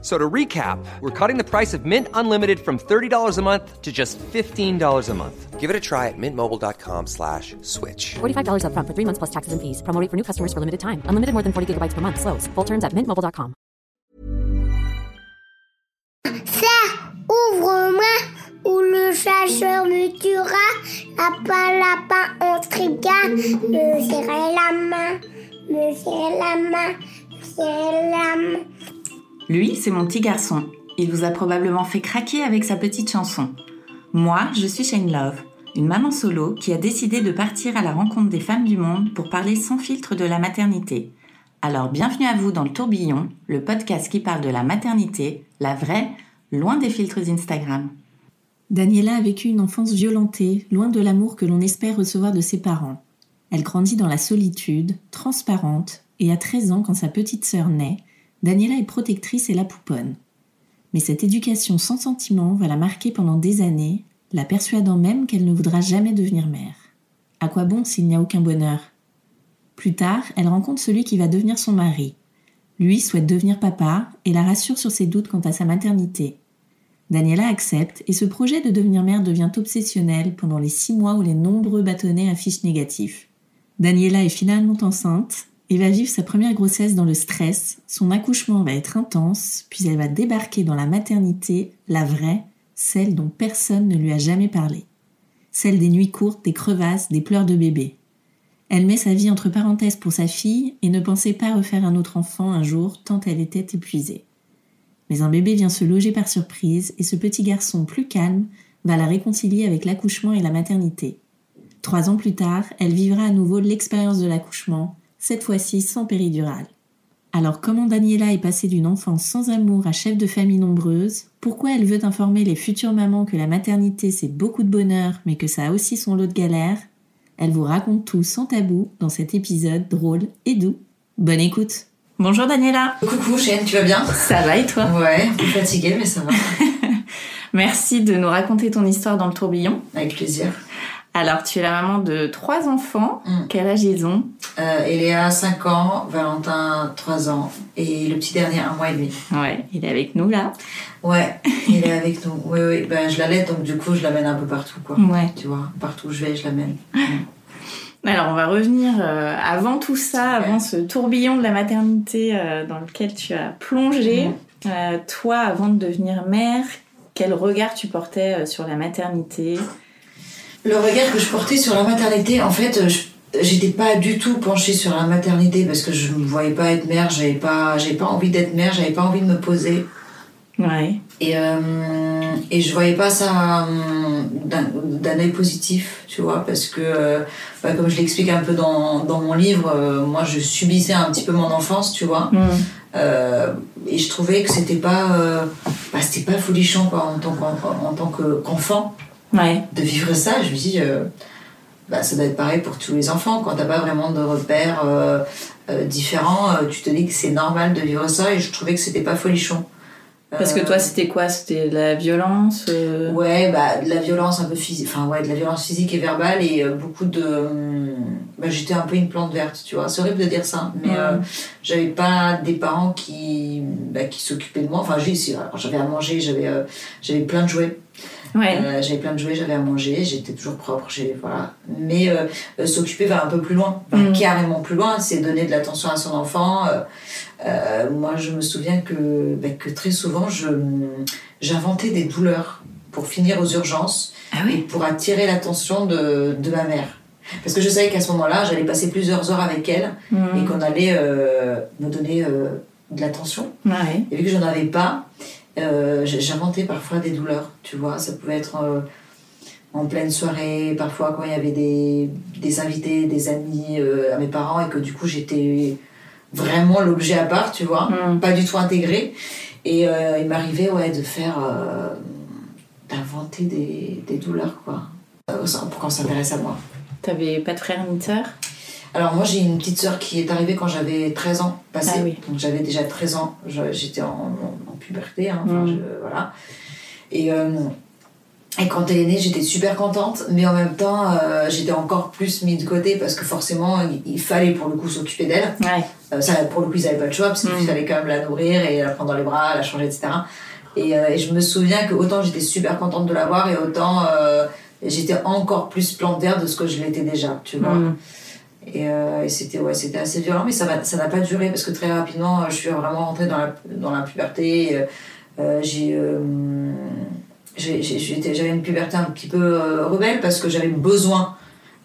So to recap, we're cutting the price of Mint Unlimited from $30 a month to just $15 a month. Give it a try at mintmobile.com slash switch. $45 upfront for three months plus taxes and fees. Promo rate for new customers for limited time. Unlimited more than 40 gigabytes per month. Slows. Full terms at mintmobile.com. Ça, ouvre-moi, ou le chasseur me tuera. Lapin, lapin, on trigane. Me serrer la main, me serrer la main, me serrer la main. Lui, c'est mon petit garçon. Il vous a probablement fait craquer avec sa petite chanson. Moi, je suis Shane Love, une maman solo qui a décidé de partir à la rencontre des femmes du monde pour parler sans filtre de la maternité. Alors bienvenue à vous dans le tourbillon, le podcast qui parle de la maternité, la vraie, loin des filtres Instagram. Daniela a vécu une enfance violentée, loin de l'amour que l'on espère recevoir de ses parents. Elle grandit dans la solitude, transparente, et à 13 ans, quand sa petite sœur naît, Daniela est protectrice et la pouponne. Mais cette éducation sans sentiment va la marquer pendant des années, la persuadant même qu'elle ne voudra jamais devenir mère. À quoi bon s'il n'y a aucun bonheur? Plus tard, elle rencontre celui qui va devenir son mari. Lui souhaite devenir papa et la rassure sur ses doutes quant à sa maternité. Daniela accepte et ce projet de devenir mère devient obsessionnel pendant les six mois où les nombreux bâtonnets affichent négatif. Daniela est finalement enceinte et va vivre sa première grossesse dans le stress, son accouchement va être intense, puis elle va débarquer dans la maternité, la vraie, celle dont personne ne lui a jamais parlé. Celle des nuits courtes, des crevasses, des pleurs de bébé. Elle met sa vie entre parenthèses pour sa fille et ne pensait pas refaire un autre enfant un jour tant elle était épuisée. Mais un bébé vient se loger par surprise et ce petit garçon plus calme va la réconcilier avec l'accouchement et la maternité. Trois ans plus tard, elle vivra à nouveau l'expérience de l'accouchement, cette fois-ci sans péridurale. Alors comment Daniela est passée d'une enfance sans amour à chef de famille nombreuse? Pourquoi elle veut informer les futures mamans que la maternité c'est beaucoup de bonheur mais que ça a aussi son lot de galères? Elle vous raconte tout sans tabou dans cet épisode drôle et doux. Bonne écoute Bonjour Daniela Coucou Shane, tu vas bien? Ça va et toi? Ouais, un peu fatiguée mais ça va. Merci de nous raconter ton histoire dans le tourbillon. Avec plaisir. Alors, tu es la maman de trois enfants. Mm. Quel âge ils ont? Euh, Eléa, 5 ans, Valentin, 3 ans, et le petit dernier, 1 mois et demi. Ouais, il est avec nous là. Ouais, il est avec nous. Oui, oui, ben je l'allaite, donc du coup, je l'amène un peu partout, quoi. Ouais. Tu vois, partout où je vais, je l'amène. Alors, on va revenir euh, avant tout ça, avant Ouais. ce tourbillon de la maternité euh, dans lequel tu as plongé. Euh, toi, avant de devenir mère, quel regard tu portais sur la maternité? Le regard que je portais sur la maternité, en fait, euh, j'étais pas du tout penchée sur la maternité parce que je me voyais pas être mère, j'avais pas, j'avais pas envie d'être mère, j'avais pas envie de me poser. Ouais. Et, euh, et je voyais pas ça euh, d'un œil positif, tu vois, parce que, euh, bah, comme je l'explique un peu dans, dans mon livre, euh, moi je subissais un petit peu mon enfance, tu vois. Euh, et je trouvais que c'était pas, bah, c'était pas folichon quoi, en tant qu'en- en tant que- qu'enfant Ouais. de vivre ça. Je me dis, euh, bah, ça doit être pareil pour tous les enfants. Quand t'as pas vraiment de repères euh, euh, différents, euh, tu te dis que c'est normal de vivre ça et je trouvais que c'était pas folichon. Parce que toi, c'était quoi? C'était de la violence Ouais, bah, de la violence un peu physique, enfin ouais, de la violence physique et verbale et beaucoup de. hum, bah, j'étais un peu une plante verte, tu vois. C'est horrible de dire ça, mais euh, j'avais pas des parents qui, bah, qui s'occupaient de moi. Enfin, j'avais à manger, j'avais, j'avais plein de jouets. Ouais. Euh, j'avais plein de jouets, j'avais à manger, j'étais toujours propre, voilà. Mais euh, euh, s'occuper va un peu plus loin, Mm. carrément plus loin, c'est donner de l'attention à son enfant. euh, moi, je me souviens que, bah, que très souvent, je, j'inventais des douleurs pour finir aux urgences Ah et pour attirer l'attention de, de ma mère. Parce que je savais qu'à ce moment-là, j'allais passer plusieurs heures avec elle et Mhm. qu'on allait me donner de l'attention. Et vu que j'en avais pas, euh, j'inventais parfois des douleurs, tu vois. Ça pouvait être euh, en pleine soirée, parfois quand il y avait des, des invités, des amis euh, à mes parents et que du coup j'étais vraiment l'objet à part, tu vois, Mhm. pas du tout intégré. Et il m'arrivait ouais, de faire. d'inventer des, des douleurs, quoi. Pour qu'on s'intéresse à moi. T'avais pas de frère ni de sœur? Alors moi j'ai une petite sœur qui est arrivée quand j'avais 13 ans passé. Ah oui. Donc j'avais déjà 13 ans, j'étais en, en- en puberté, hein, Mm. je- voilà. Et, euh, et quand elle est née, j'étais super contente, mais en même temps euh, j'étais encore plus mis de côté parce que forcément il, fallait pour le coup s'occuper d'elle. Ouais. Euh, ça, pour le coup ils n'avaient pas le choix parce qu'il Mm. fallait quand même la nourrir et la prendre dans les bras, la changer, etc. Et, et je me souviens que autant j'étais super contente de l'avoir et autant j'étais encore plus plante d'air de ce que je l'étais déjà, tu vois. Mm. Et, euh, et c'était ouais, c'était assez violent, mais ça n'a pas duré parce que très rapidement, euh, je suis vraiment rentrée dans la, dans la puberté. euh, j'ai, j'avais une puberté un petit peu rebelle parce que j'avais besoin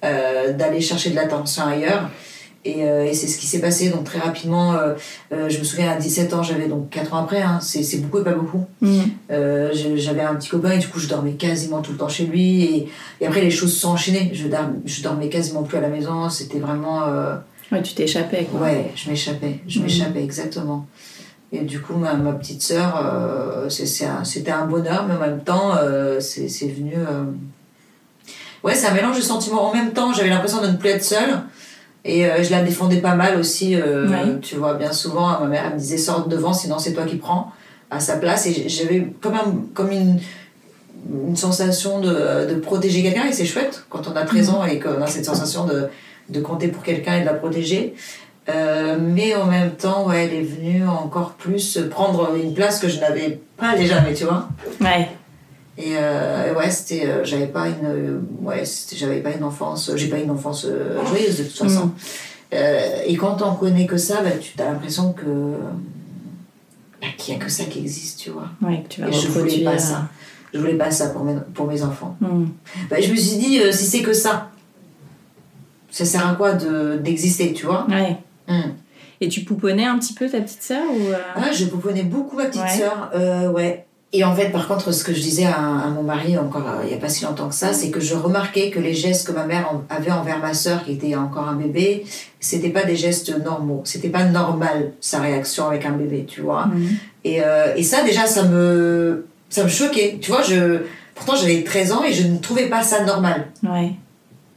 d'aller chercher de l'attention ailleurs. Et, euh, et c'est ce qui s'est passé. Donc très rapidement, euh, euh, je me souviens à 17 ans, j'avais donc 4 ans après, hein, c'est beaucoup et pas beaucoup. Mm. J'avais un petit copain et du coup je dormais quasiment tout le temps chez lui et, et après les choses se sont enchaînées je, je dormais quasiment plus à la maison c'était vraiment Ouais, tu t'échappais, quoi. ouais je m'échappais je Mhm. m'échappais exactement et du coup ma, ma petite sœur c'est un- c'était un bonheur mais en même temps c'est venu ouais c'est un mélange de sentiments en même temps j'avais l'impression de ne plus être seule et euh, je la défendais pas mal aussi euh, Ouais. tu vois bien souvent ma mère elle me disait sors devant sinon c'est toi qui prends à sa place et j'avais comme, un, comme une, une sensation de, de protéger quelqu'un et c'est chouette quand on a 13 ans et qu'on a cette sensation de, de compter pour quelqu'un et de la protéger. Euh, mais en même temps, ouais, elle est venue encore plus prendre une place que je n'avais pas déjà, mais tu vois. Ouais. Et euh, et ouais, c'était, euh, j'avais pas une, euh, ouais, j'avais pas une enfance, j'ai pas une enfance euh, joyeuse de toute façon. Euh, et quand on connaît que ça, bah, tu as l'impression que bah, qu'il y a que ça qui existe, tu vois. Ouais, que tu vas Et je voulais pas ça. Je voulais pas ça pour mes, pour mes enfants. Mm. Bah, je me suis dit, euh, si c'est que ça, ça sert à quoi de, d'exister, tu vois Ouais. Hum. Et tu pouponnais un petit peu ta petite sœur ou euh, Ah, je pouponnais beaucoup ma petite Ouais. sœur, euh, ouais. Et en fait, par contre, ce que je disais à, à mon mari encore euh, il n'y a pas si longtemps que ça, c'est que je remarquais que les gestes que ma mère avait envers ma sœur, qui était encore un bébé, c'était pas des gestes normaux. C'était pas normal sa réaction avec un bébé, tu vois. Mhm. Et, euh, et ça, déjà, ça me, ça me choquait. Tu vois, je, pourtant j'avais 13 ans et je ne trouvais pas ça normal. Ouais.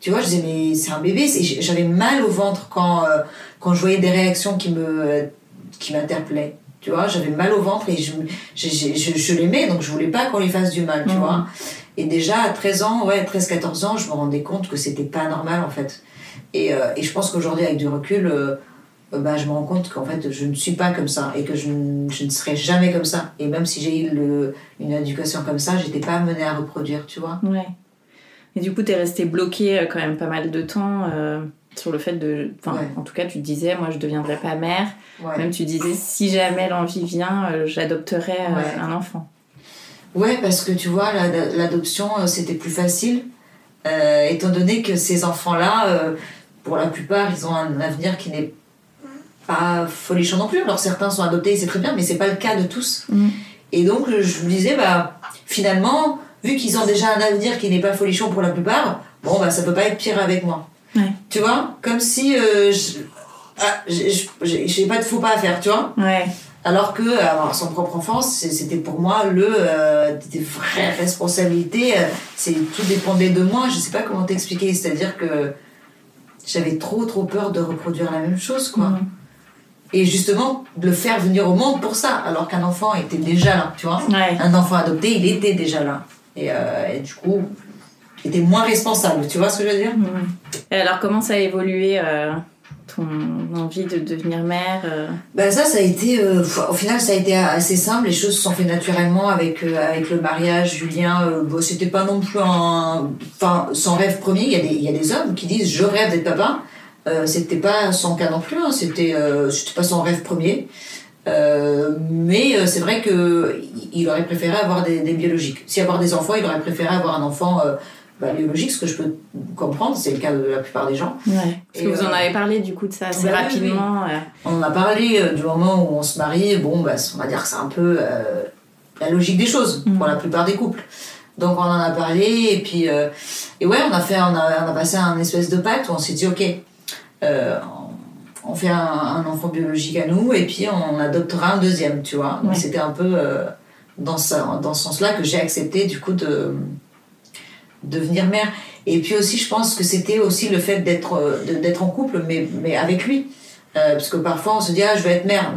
Tu vois, je disais, mais c'est un bébé. J'avais mal au ventre quand, euh, quand je voyais des réactions qui me qui m'interpellaient. Tu vois, j'avais mal au ventre et je, je, je, je- l'aimais, donc je voulais pas qu'on lui fasse du mal, tu Mhm. vois. Et déjà, à 13 ans, ouais, 13-14 ans, je me rendais compte que c'était pas normal, en fait. Et, euh, et je pense qu'aujourd'hui, avec du recul, euh, euh, bah, je me rends compte qu'en fait, je ne suis pas comme ça et que je, ne- je ne serai jamais comme ça. Et même si j'ai eu le, une éducation comme ça, j'étais pas amenée à reproduire, tu vois. Ouais. Et du coup, t'es resté bloqué euh, quand même pas mal de temps euh, sur le fait de. Enfin, Ouais. en tout cas, tu disais, moi, je deviendrai pas mère. Ouais. Même tu disais, si jamais l'envie vient, euh, j'adopterai euh, Ouais. un enfant. Ouais, parce que tu vois, la- l'adoption, euh, c'était plus facile, euh, étant donné que ces enfants-là, pour la plupart, ils ont un avenir qui n'est pas folichon non plus. Alors certains sont adoptés, c'est très bien, mais c'est pas le cas de tous. Mm. Et donc, je me disais, bah, finalement, vu qu'ils ont déjà un avenir qui n'est pas folichon pour la plupart, bon, bah, ça peut pas être pire avec moi. Ouais. Tu vois Comme si euh, je- ah, j'ai pas de faux pas à faire, tu vois Ouais. alors que son propre enfant, c'est- c'était pour moi le euh, des vraies responsabilités. euh, C'est tout dépendait de moi. Je sais pas comment t'expliquer. C'est-à-dire que j'avais trop trop peur de reproduire la même chose, quoi. Mhm. Et justement de le faire venir au monde pour ça, alors qu'un enfant était déjà là, tu vois. Ouais. Un enfant adopté, il était déjà là. Et, euh, et du coup, il était moins responsable. Tu vois ce que je veux dire Mhm. Et alors, comment ça a évolué euh, ton envie de devenir mère euh, Ben ça, ça a été, euh, au final, ça a été assez simple. Les choses se sont faites naturellement avec avec le mariage. Julien, bon, c'était pas non plus un, enfin, son rêve premier. Il y a des il y a des hommes qui disent je rêve d'être papa. C'était pas son cas non plus. hein. C'était c'était pas son rêve premier. Euh, mais euh, c'est vrai que il- il aurait préféré avoir des, des biologiques. Si avoir des enfants, il aurait préféré avoir un enfant euh, bah, biologique, ce que je peux comprendre. C'est le cas de la plupart des gens. Ouais. Parce que Et, vous en euh, avez parlé du coup de ça assez bah oui, rapidement. euh. On en a parlé euh, du moment où on se marie. Bon, bah, on va dire que c'est un peu euh, la logique des choses Mhm. pour la plupart des couples. Donc on en a parlé et puis et ouais, on a fait, on a, on a passé un espèce de pacte où on s'est dit ok, on fait un, un enfant biologique à nous et puis on adoptera un deuxième, tu vois. Donc Ouais. c'était un peu dans ça, dans ce sens-là que j'ai accepté du coup de devenir mère. Et puis aussi, je pense que c'était aussi le fait d'être euh, d'être en couple, mais, mais avec lui. Euh, parce que parfois, on se dit, ah, je vais être mère.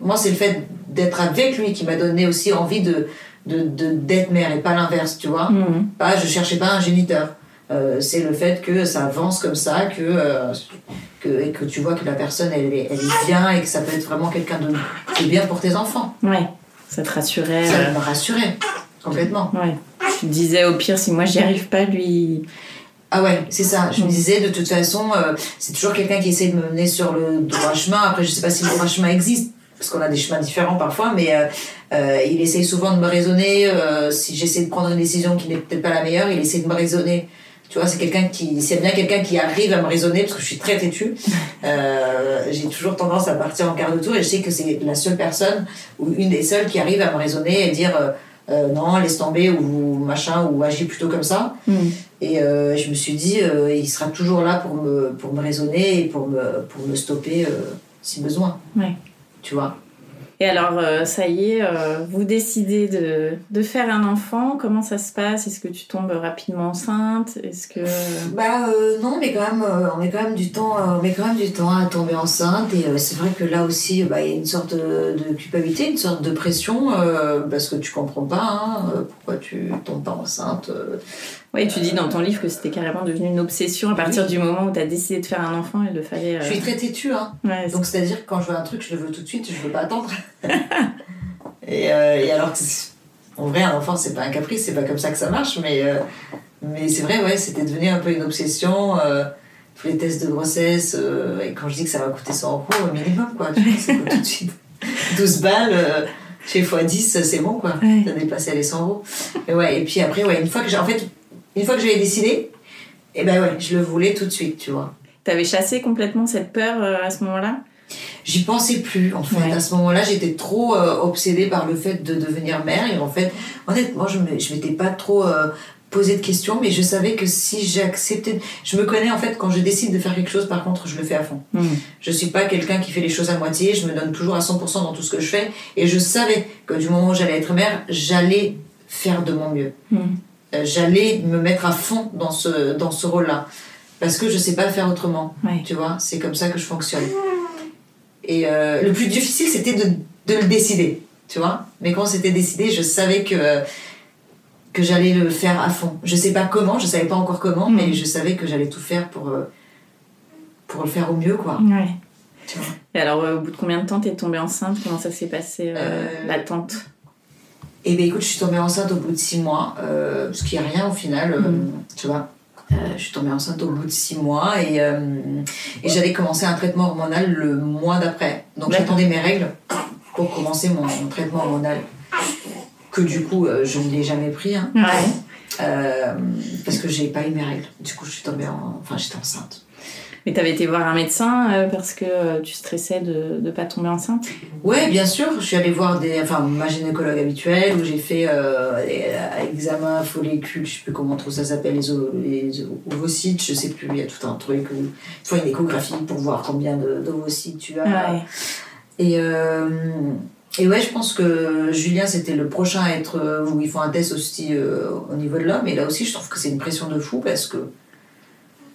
Moi, c'est le fait d'être avec lui qui m'a donné aussi envie de d'être mère et pas l'inverse, tu vois. Mhm. Pas, je cherchais pas un géniteur. Euh, c'est le fait que ça avance comme ça, que, euh, que, et que tu vois que la personne, elle, est- elle est bien et que ça peut être vraiment quelqu'un de, de bien pour tes enfants. Ouais. Ça te rassurait. Ça me rassurait, complètement. Ouais. Tu te disais au pire, si moi j'y arrive pas, lui. Ah ouais, c'est ça. Je me disais, de toute façon, euh, c'est toujours quelqu'un qui essaie de me mener sur le droit chemin. Après, je sais pas si le droit chemin existe, parce qu'on a des chemins différents parfois, mais euh, euh, il essaye souvent de me raisonner. si j'essaie de prendre une décision qui n'est peut-être pas la meilleure, il essaie de me raisonner. Tu vois, c'est quelqu'un qui, c'est bien quelqu'un qui arrive à me raisonner, parce que je suis très têtue. Euh, j'ai toujours tendance à partir en quart de tour, et je sais que c'est la seule personne, ou une des seules, qui arrive à me raisonner et dire euh, euh, non, laisse tomber, ou machin, ou agis plutôt comme ça. Mhm. Et euh, je me suis dit, euh, il sera toujours là pour me, pour me raisonner et pour me, pour me stopper si besoin. Ouais. Tu vois Et alors, euh, ça y est, euh, vous décidez de, de faire un enfant. Comment ça se passe? Est-ce que tu tombes rapidement enceinte? Est-ce que. Bah euh, non, mais quand même, on met quand même du temps, on met quand même du temps à tomber enceinte. Et c'est vrai que là aussi, bah, il y a une sorte de, de culpabilité, une sorte de pression, parce que tu comprends pas hein, pourquoi tu tombes pas enceinte. Oui, tu dis dans ton livre que c'était carrément devenu une obsession à partir Oui. du moment où tu as décidé de faire un enfant. Il le fallait. Je suis très têtue, hein. ouais, Donc c'est-à-dire que quand je veux un truc, je le veux tout de suite, je veux pas attendre. et, euh, et alors que en vrai, un enfant, c'est pas un caprice, c'est pas comme ça que ça marche, mais, euh, mais c'est vrai, ouais, c'était devenu un peu une obsession. euh, tous les tests de grossesse, et quand je dis que ça va coûter 100 euros au minimum, quoi, tu vois, ça coûte tout de suite 12 balles. euh, chez x10, c'est bon, quoi. Ouais. Ça dépassé les 100 euros. Et, ouais, et puis après, ouais, une fois que j'ai, en fait, une fois que j'avais décidé, et ben ouais, je le voulais tout de suite, tu vois. T'avais chassé complètement cette peur euh, à ce moment-là? J'y pensais plus en fait. Ouais. À ce moment-là, j'étais trop euh, obsédée par le fait de devenir mère et en fait, honnêtement, je je m'étais pas trop euh, posé de questions, mais je savais que si j'acceptais, je me connais en fait quand je décide de faire quelque chose. Par contre, je le fais à fond. Mhm. Je suis pas quelqu'un qui fait les choses à moitié. Je me donne toujours à 100% dans tout ce que je fais et je savais que du moment où j'allais être mère, j'allais faire de mon mieux. Mhm. Euh, j'allais me mettre à fond dans ce dans ce rôle-là parce que je sais pas faire autrement. Ouais. Tu vois, c'est comme ça que je fonctionne. Et euh, le plus difficile, c'était de, de le décider, tu vois. Mais quand c'était décidé, je savais que, que j'allais le faire à fond. Je sais pas comment, je savais pas encore comment, mais je savais que j'allais tout faire pour, euh, pour le faire au mieux, quoi. Ouais. Tu vois. Et alors, euh, au bout de combien de temps t'es tombée enceinte? Comment ça s'est passé, euh, Euh, l'attente Et bien écoute, je suis tombée enceinte au bout de six mois, euh, ce qui est rien au final, euh, Mhm. tu vois. Euh, je suis tombée enceinte au bout de six mois et, euh, et j'allais commencer un traitement hormonal le mois d'après. Donc j'attendais mes règles pour commencer mon, mon traitement hormonal. Que du coup, euh, je ne l'ai jamais pris. hein. Ouais. Euh, parce que j'ai pas eu mes règles. Du coup, je suis tombée en... Enfin, j'étais enceinte. Mais t'avais été voir un médecin euh, parce que euh, tu stressais de ne pas tomber enceinte? Ouais, bien sûr. Je suis allée voir des, enfin, ma gynécologue habituelle où j'ai fait euh, des, euh, examen follicule, je sais plus comment trop ça s'appelle, les, ovocytes, je sais plus, il y a tout un truc où il faut une échographie pour voir combien d'ovocytes tu as. Ouais. Et, et ouais, je pense que Julien, c'était le prochain à être. où ils font un test aussi euh, au niveau de l'homme. Et là aussi, je trouve que c'est une pression de fou parce que,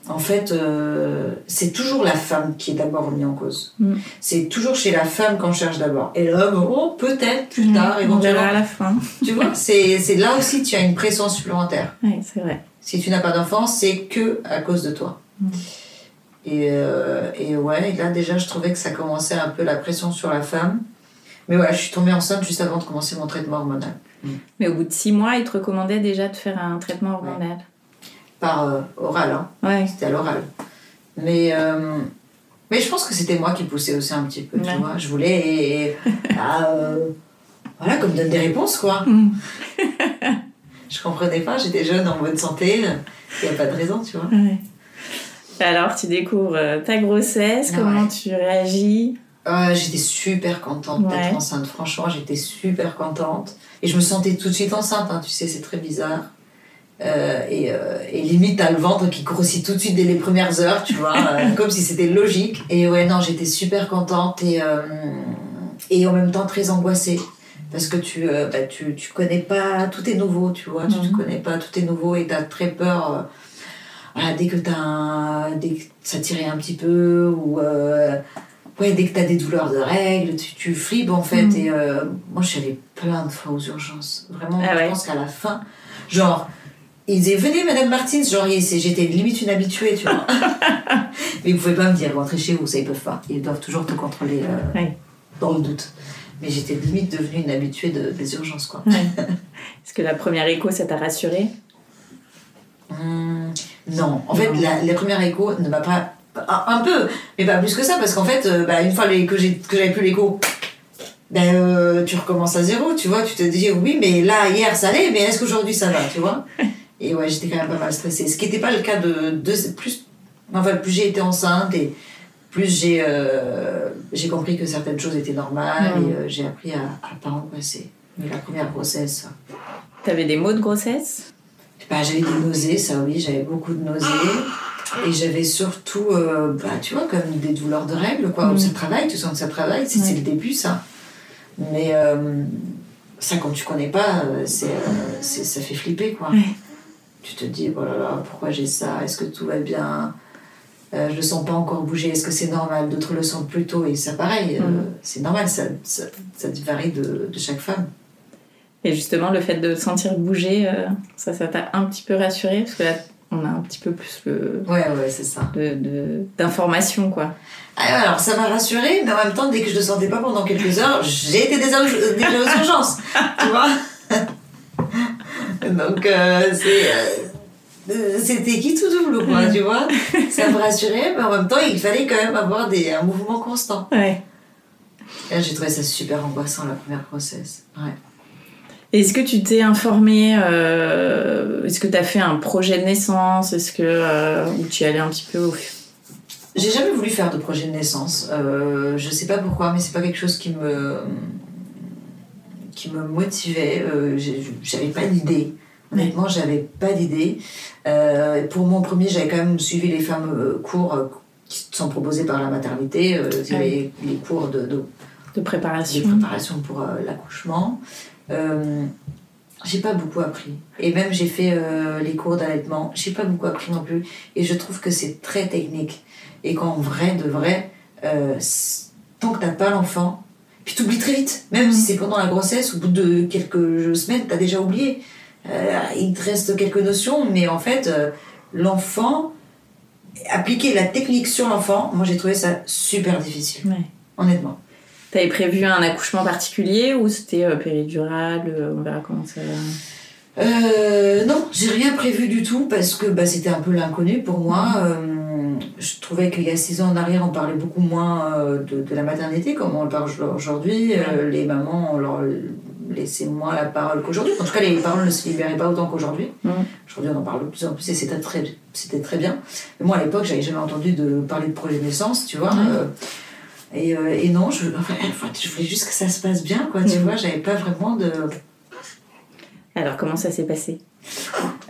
en fait, euh, c'est toujours la femme qui est d'abord remise en cause. Mm. C'est toujours chez la femme qu'on cherche d'abord. Et l'homme, oh, peut-être plus tard, Mm. On verra éventuellement. à la fin. Tu vois, c'est c'est là aussi, tu as une pression supplémentaire. Ouais, c'est vrai. Si tu n'as pas d'enfant, c'est que à cause de toi. Mm. Et, euh, et ouais, et là déjà, je trouvais que ça commençait un peu la pression sur la femme. Mais voilà, je suis tombée enceinte juste avant de commencer mon traitement hormonal. Mais au bout de six mois, il te recommandait déjà de faire un traitement hormonal. Par euh, oral, hein. Ouais. C'était à l'oral. Mais, euh, mais je pense que c'était moi qui poussais aussi un petit peu, Ouais. tu vois. Je voulais. ah, euh, voilà, comme donne des réponses, quoi. Mm. je comprenais pas, j'étais jeune, en bonne santé. Il n'y a pas de raison, tu vois. Ouais. Alors, tu découvres ta grossesse, comment tu réagis? Euh, j'étais super contente Ouais. d'être enceinte. Franchement, j'étais super contente. Et je me sentais tout de suite enceinte, hein. tu sais, c'est très bizarre. Euh, et, euh, et limite, t'as le ventre qui grossit tout de suite dès les premières heures, tu vois, euh, comme si c'était logique. Et ouais, non, j'étais super contente et, euh, et en même temps très angoissée. Parce que tu, bah, tu, tu connais pas, tout est nouveau, tu vois, tu Mhm. te connais pas, tout est nouveau et tu as très peur. voilà, dès que, t'as dès que ça tirait un petit peu ou ouais, dès que tu as des douleurs de règles, tu, tu flippes en fait. Mhm. Et moi, je suis allée plein de fois aux urgences. Vraiment, Ah je pense qu'à la fin, genre, ils disaient Venez, Madame Martins, genre, il- j'étais limite une habituée, tu vois. Mais ils pouvaient pas me dire Rentrez chez vous, ça, ils peuvent pas. Ils doivent toujours te contrôler euh, Ouais. dans le doute. Mais j'étais limite devenue une habituée de- des urgences, quoi. Est-ce que la première écho, ça t'a rassuré Hum, non, en fait, la, la première écho ne m'a pas. Un, un peu, mais pas plus que ça, parce qu'en fait, euh, bah, une fois les- que j'avais plus l'écho, ben, euh, tu recommences à zéro, tu vois. Tu te dis, oui, mais là, hier, ça allait, mais est-ce qu'aujourd'hui, ça va, tu vois? Et ouais, j'étais quand même pas mal stressée. Ce qui n'était pas le cas de. de plus, enfin, plus j'ai été enceinte et plus j'ai euh, j'ai compris que certaines choses étaient normales Mhm. et euh, j'ai appris à, à pas angoisser. Mais la première grossesse, T'avais des maux de grossesse? Bah, j'avais des nausées, ça oui, j'avais beaucoup de nausées. Et j'avais surtout, euh, bah, tu vois, comme des douleurs de règles, quoi. Mm. Ça travaille, tu sens que ça travaille, c'est Ouais. le début, ça. Mais ça, quand tu connais pas, c'est, c'est- ça fait flipper, quoi. Ouais. Tu te dis, oh là là, pourquoi j'ai ça? Est-ce que tout va bien? Euh, Je le sens pas encore bouger, est-ce que c'est normal? D'autres le sentent plus tôt, et ça, pareil, euh, Mm. c'est normal, ça, ça, ça varie de, de chaque femme. Et justement, le fait de sentir bouger, euh, ça, ça t'a un petit peu rassuré Parce que là, on a un petit peu plus le, Ouais, ouais, c'est ça. de- de- d'informations, quoi. Ah, alors ça m'a rassurée, mais en même temps, dès que je le sentais pas pendant quelques heures, j'ai été déjà, aux- déjà aux urgences, tu vois? Donc euh, euh, c'était qui tout double, quoi, tu vois? Ça me rassurait, mais en même temps, il fallait quand même avoir des, un mouvement constant. Ouais. J'ai trouvé ça super angoissant la première grossesse. Ouais. Est-ce que tu t'es informé euh, Est-ce que tu as fait un projet de naissance? Est-ce que euh, ou tu y allais un petit peu au J'ai jamais voulu faire de projet de naissance. Euh, je sais pas pourquoi, mais c'est pas quelque chose qui me qui me motivait. J'avais pas d'idée. Honnêtement, j'avais pas d'idée. Euh, pour mon premier, j'avais quand même suivi les fameux cours qui sont proposés par la maternité. Euh, Ouais. les, les cours de, de de des préparation pour euh, l'accouchement. J'ai pas beaucoup appris. Et même j'ai fait euh, les cours d'allaitement, j'ai pas beaucoup appris non plus. Et je trouve que c'est très technique. Et qu'en vrai, de vrai, euh, tant que t'as pas l'enfant, puis t'oublies très vite. Même si c'est pendant la grossesse, au bout de quelques semaines, t'as déjà oublié. Euh, il te reste quelques notions, mais en fait, euh, l'enfant, appliquer la technique sur l'enfant, moi j'ai trouvé ça super difficile, Ouais. honnêtement. T'avais prévu un accouchement particulier ou c'était euh, péridurale euh, On verra comment ça va? Euh, non, j'ai rien prévu du tout parce que bah, c'était un peu l'inconnu pour moi. Je trouvais qu'il y a six ans en arrière, on parlait beaucoup moins euh, de, de la maternité comme on le parle aujourd'hui. Euh, les mamans, on leur laissait moins la parole qu'aujourd'hui. En tout cas, les paroles ne se libéraient pas autant qu'aujourd'hui. Aujourd'hui, on en parle de plus en plus et c'était très, c'était très bien. Mais moi, à l'époque, j'avais jamais entendu de parler de projet de naissance, tu vois. Euh, et, euh, et non, je, enfin, je voulais juste que ça se passe bien, quoi. Tu vois, j'avais pas vraiment de. Alors comment ça s'est passé?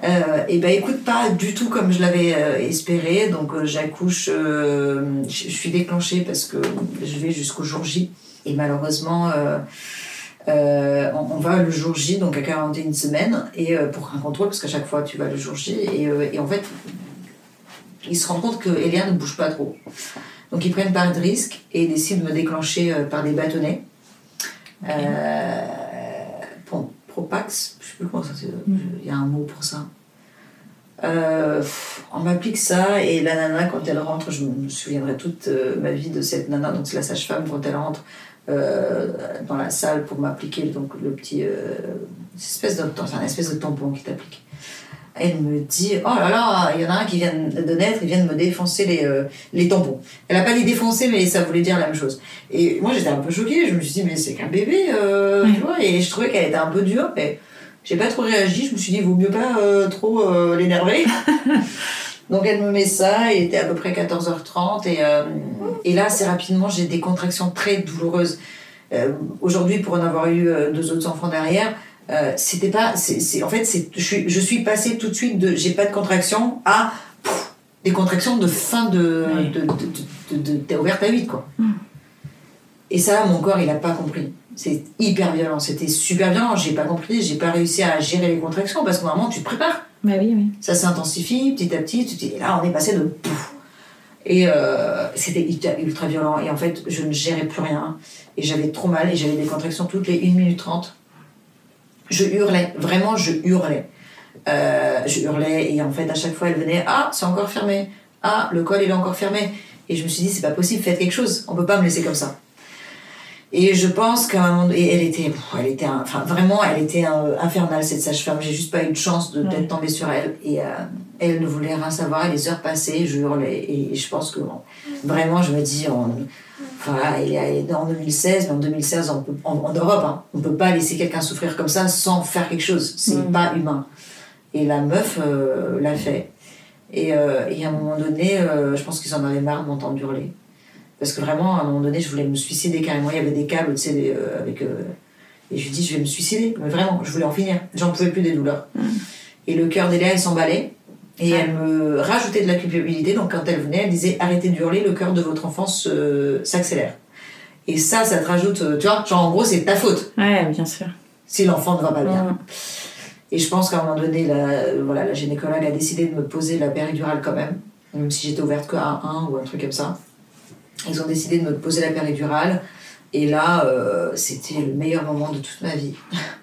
Euh, et ben écoute, pas du tout comme je l'avais euh, espéré. Donc euh, j'accouche, euh, je suis déclenchée parce que je vais jusqu'au jour J. Et malheureusement, euh, on, on va le jour J, donc à 41 semaines, et euh, pour un contrôle, parce qu'à chaque fois tu vas le jour J. Et, euh, et en fait, ils se rendent compte que Elia ne bouge pas trop. Donc ils prennent pas de risque et ils décident de me déclencher par des bâtonnets. Bon, Propax, je sais plus comment ça c'est. Il y a un mot pour ça. Euh, on m'applique ça et la nana quand elle rentre, je me souviendrai toute euh, ma vie de cette nana, donc c'est la sage-femme quand elle rentre euh, dans la salle pour m'appliquer donc le petit, euh, espèce de, un espèce de tampon qui t'applique. Elle me dit oh là là, il y en a un qui vient de naître, il vient de me défoncer les, euh, les tampons. Elle a pas dit défoncer, mais ça voulait dire la même chose. Et moi j'étais un peu choquée, je me suis dit mais c'est qu'un bébé, euh, tu vois, et je trouvais qu'elle était un peu dure, mais j'ai pas trop réagi, je me suis dit, vaut mieux pas euh, trop euh, l'énerver. Donc elle me met ça, il était à peu près 14h30 et, euh, et là assez rapidement j'ai des contractions très douloureuses. Euh, Aujourd'hui pour en avoir eu euh, deux autres enfants derrière, euh, c'était pas, c'est, en fait c'est, je suis, je suis passée tout de suite de j'ai pas de contractions à des contractions de fin de, de, de, de- t'es ouverte à 8 quoi. Et ça mon corps il a pas compris. C'est hyper violent, c'était super violent. J'ai pas compris, j'ai pas réussi à gérer les contractions parce que normalement tu te prépares. Bah oui, oui. Ça s'intensifie petit à petit. Tu te dis, et là, on est passé de pouf. Et euh, c'était ultra, ultra violent. Et en fait, je ne gérais plus rien. Et j'avais trop mal. Et j'avais des contractions toutes les 1 minute 30. Je hurlais. Vraiment, je hurlais. Euh, je hurlais. Et en fait, à chaque fois, elle venait Ah, c'est encore fermé. Ah, le col, il est encore fermé. Et je me suis dit, c'est pas possible, faites quelque chose. On peut pas me laisser comme ça. Et je pense qu'à un moment donné, et elle était, elle était, un- enfin vraiment, elle était euh, infernale cette sage-femme. J'ai juste pas eu de chance de- d'être tombée sur elle. Et euh, elle ne voulait rien savoir. Et les heures passaient, je hurlais. Et je pense que bon, vraiment, je me dis, on, il est en 2016, mais en 2016, on peut, en, en Europe, hein, on peut pas laisser quelqu'un souffrir comme ça sans faire quelque chose. C'est Mm. pas humain. Et la meuf euh, l'a fait. Et, euh, et à un moment donné, euh, je pense qu'ils en avaient marre de m'entendre hurler. Parce que vraiment, à un moment donné, je voulais me suicider carrément. Il y avait des câbles, tu sais, avec. et je lui dis, je vais me suicider. Mais vraiment, je voulais en finir. J'en pouvais plus des douleurs. Et le cœur d'Eléa, il s'emballait. Et elle me rajoutait de la culpabilité. Donc quand elle venait, elle disait, arrêtez de hurler, le cœur de votre enfant s'accélère. Et ça, ça te rajoute, euh, tu vois, genre en gros, c'est ta faute Ouais, bien sûr. si l'enfant ne va pas bien. Mm. Et je pense qu'à un moment donné, la, euh, voilà, la gynécologue a décidé de me poser la péridurale quand même, même si j'étais ouverte qu'à un ou un truc comme ça. Ils ont décidé de me poser la péridurale. Et là, euh, c'était le meilleur moment de toute ma vie.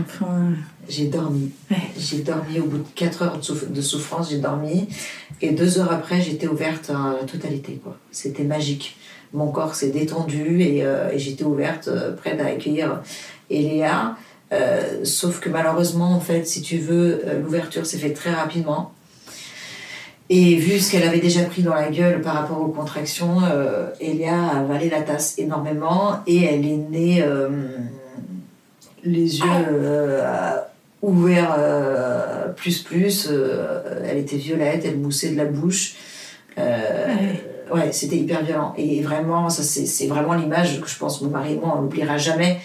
Enfin, J'ai dormi. Ouais. J'ai dormi au bout de 4 heures de, souf- de souffrance, j'ai dormi. Et deux heures après, j'étais ouverte à la totalité. C'était magique. Mon corps s'est détendu et, euh, et j'étais ouverte, euh, prête à accueillir Eléa. Euh, sauf que malheureusement, en fait, si tu veux, euh, l'ouverture s'est faite très rapidement. Et vu ce qu'elle avait déjà pris dans la gueule par rapport aux contractions, euh, Eléa a avalé la tasse énormément et elle est née euh, les yeux euh, ouverts euh, plus plus. euh, elle était violette, elle moussait de la bouche. Ouais, c'était hyper violent. Et vraiment, ça c'est vraiment l'image que je pense mon mari et moi on l'oubliera jamais.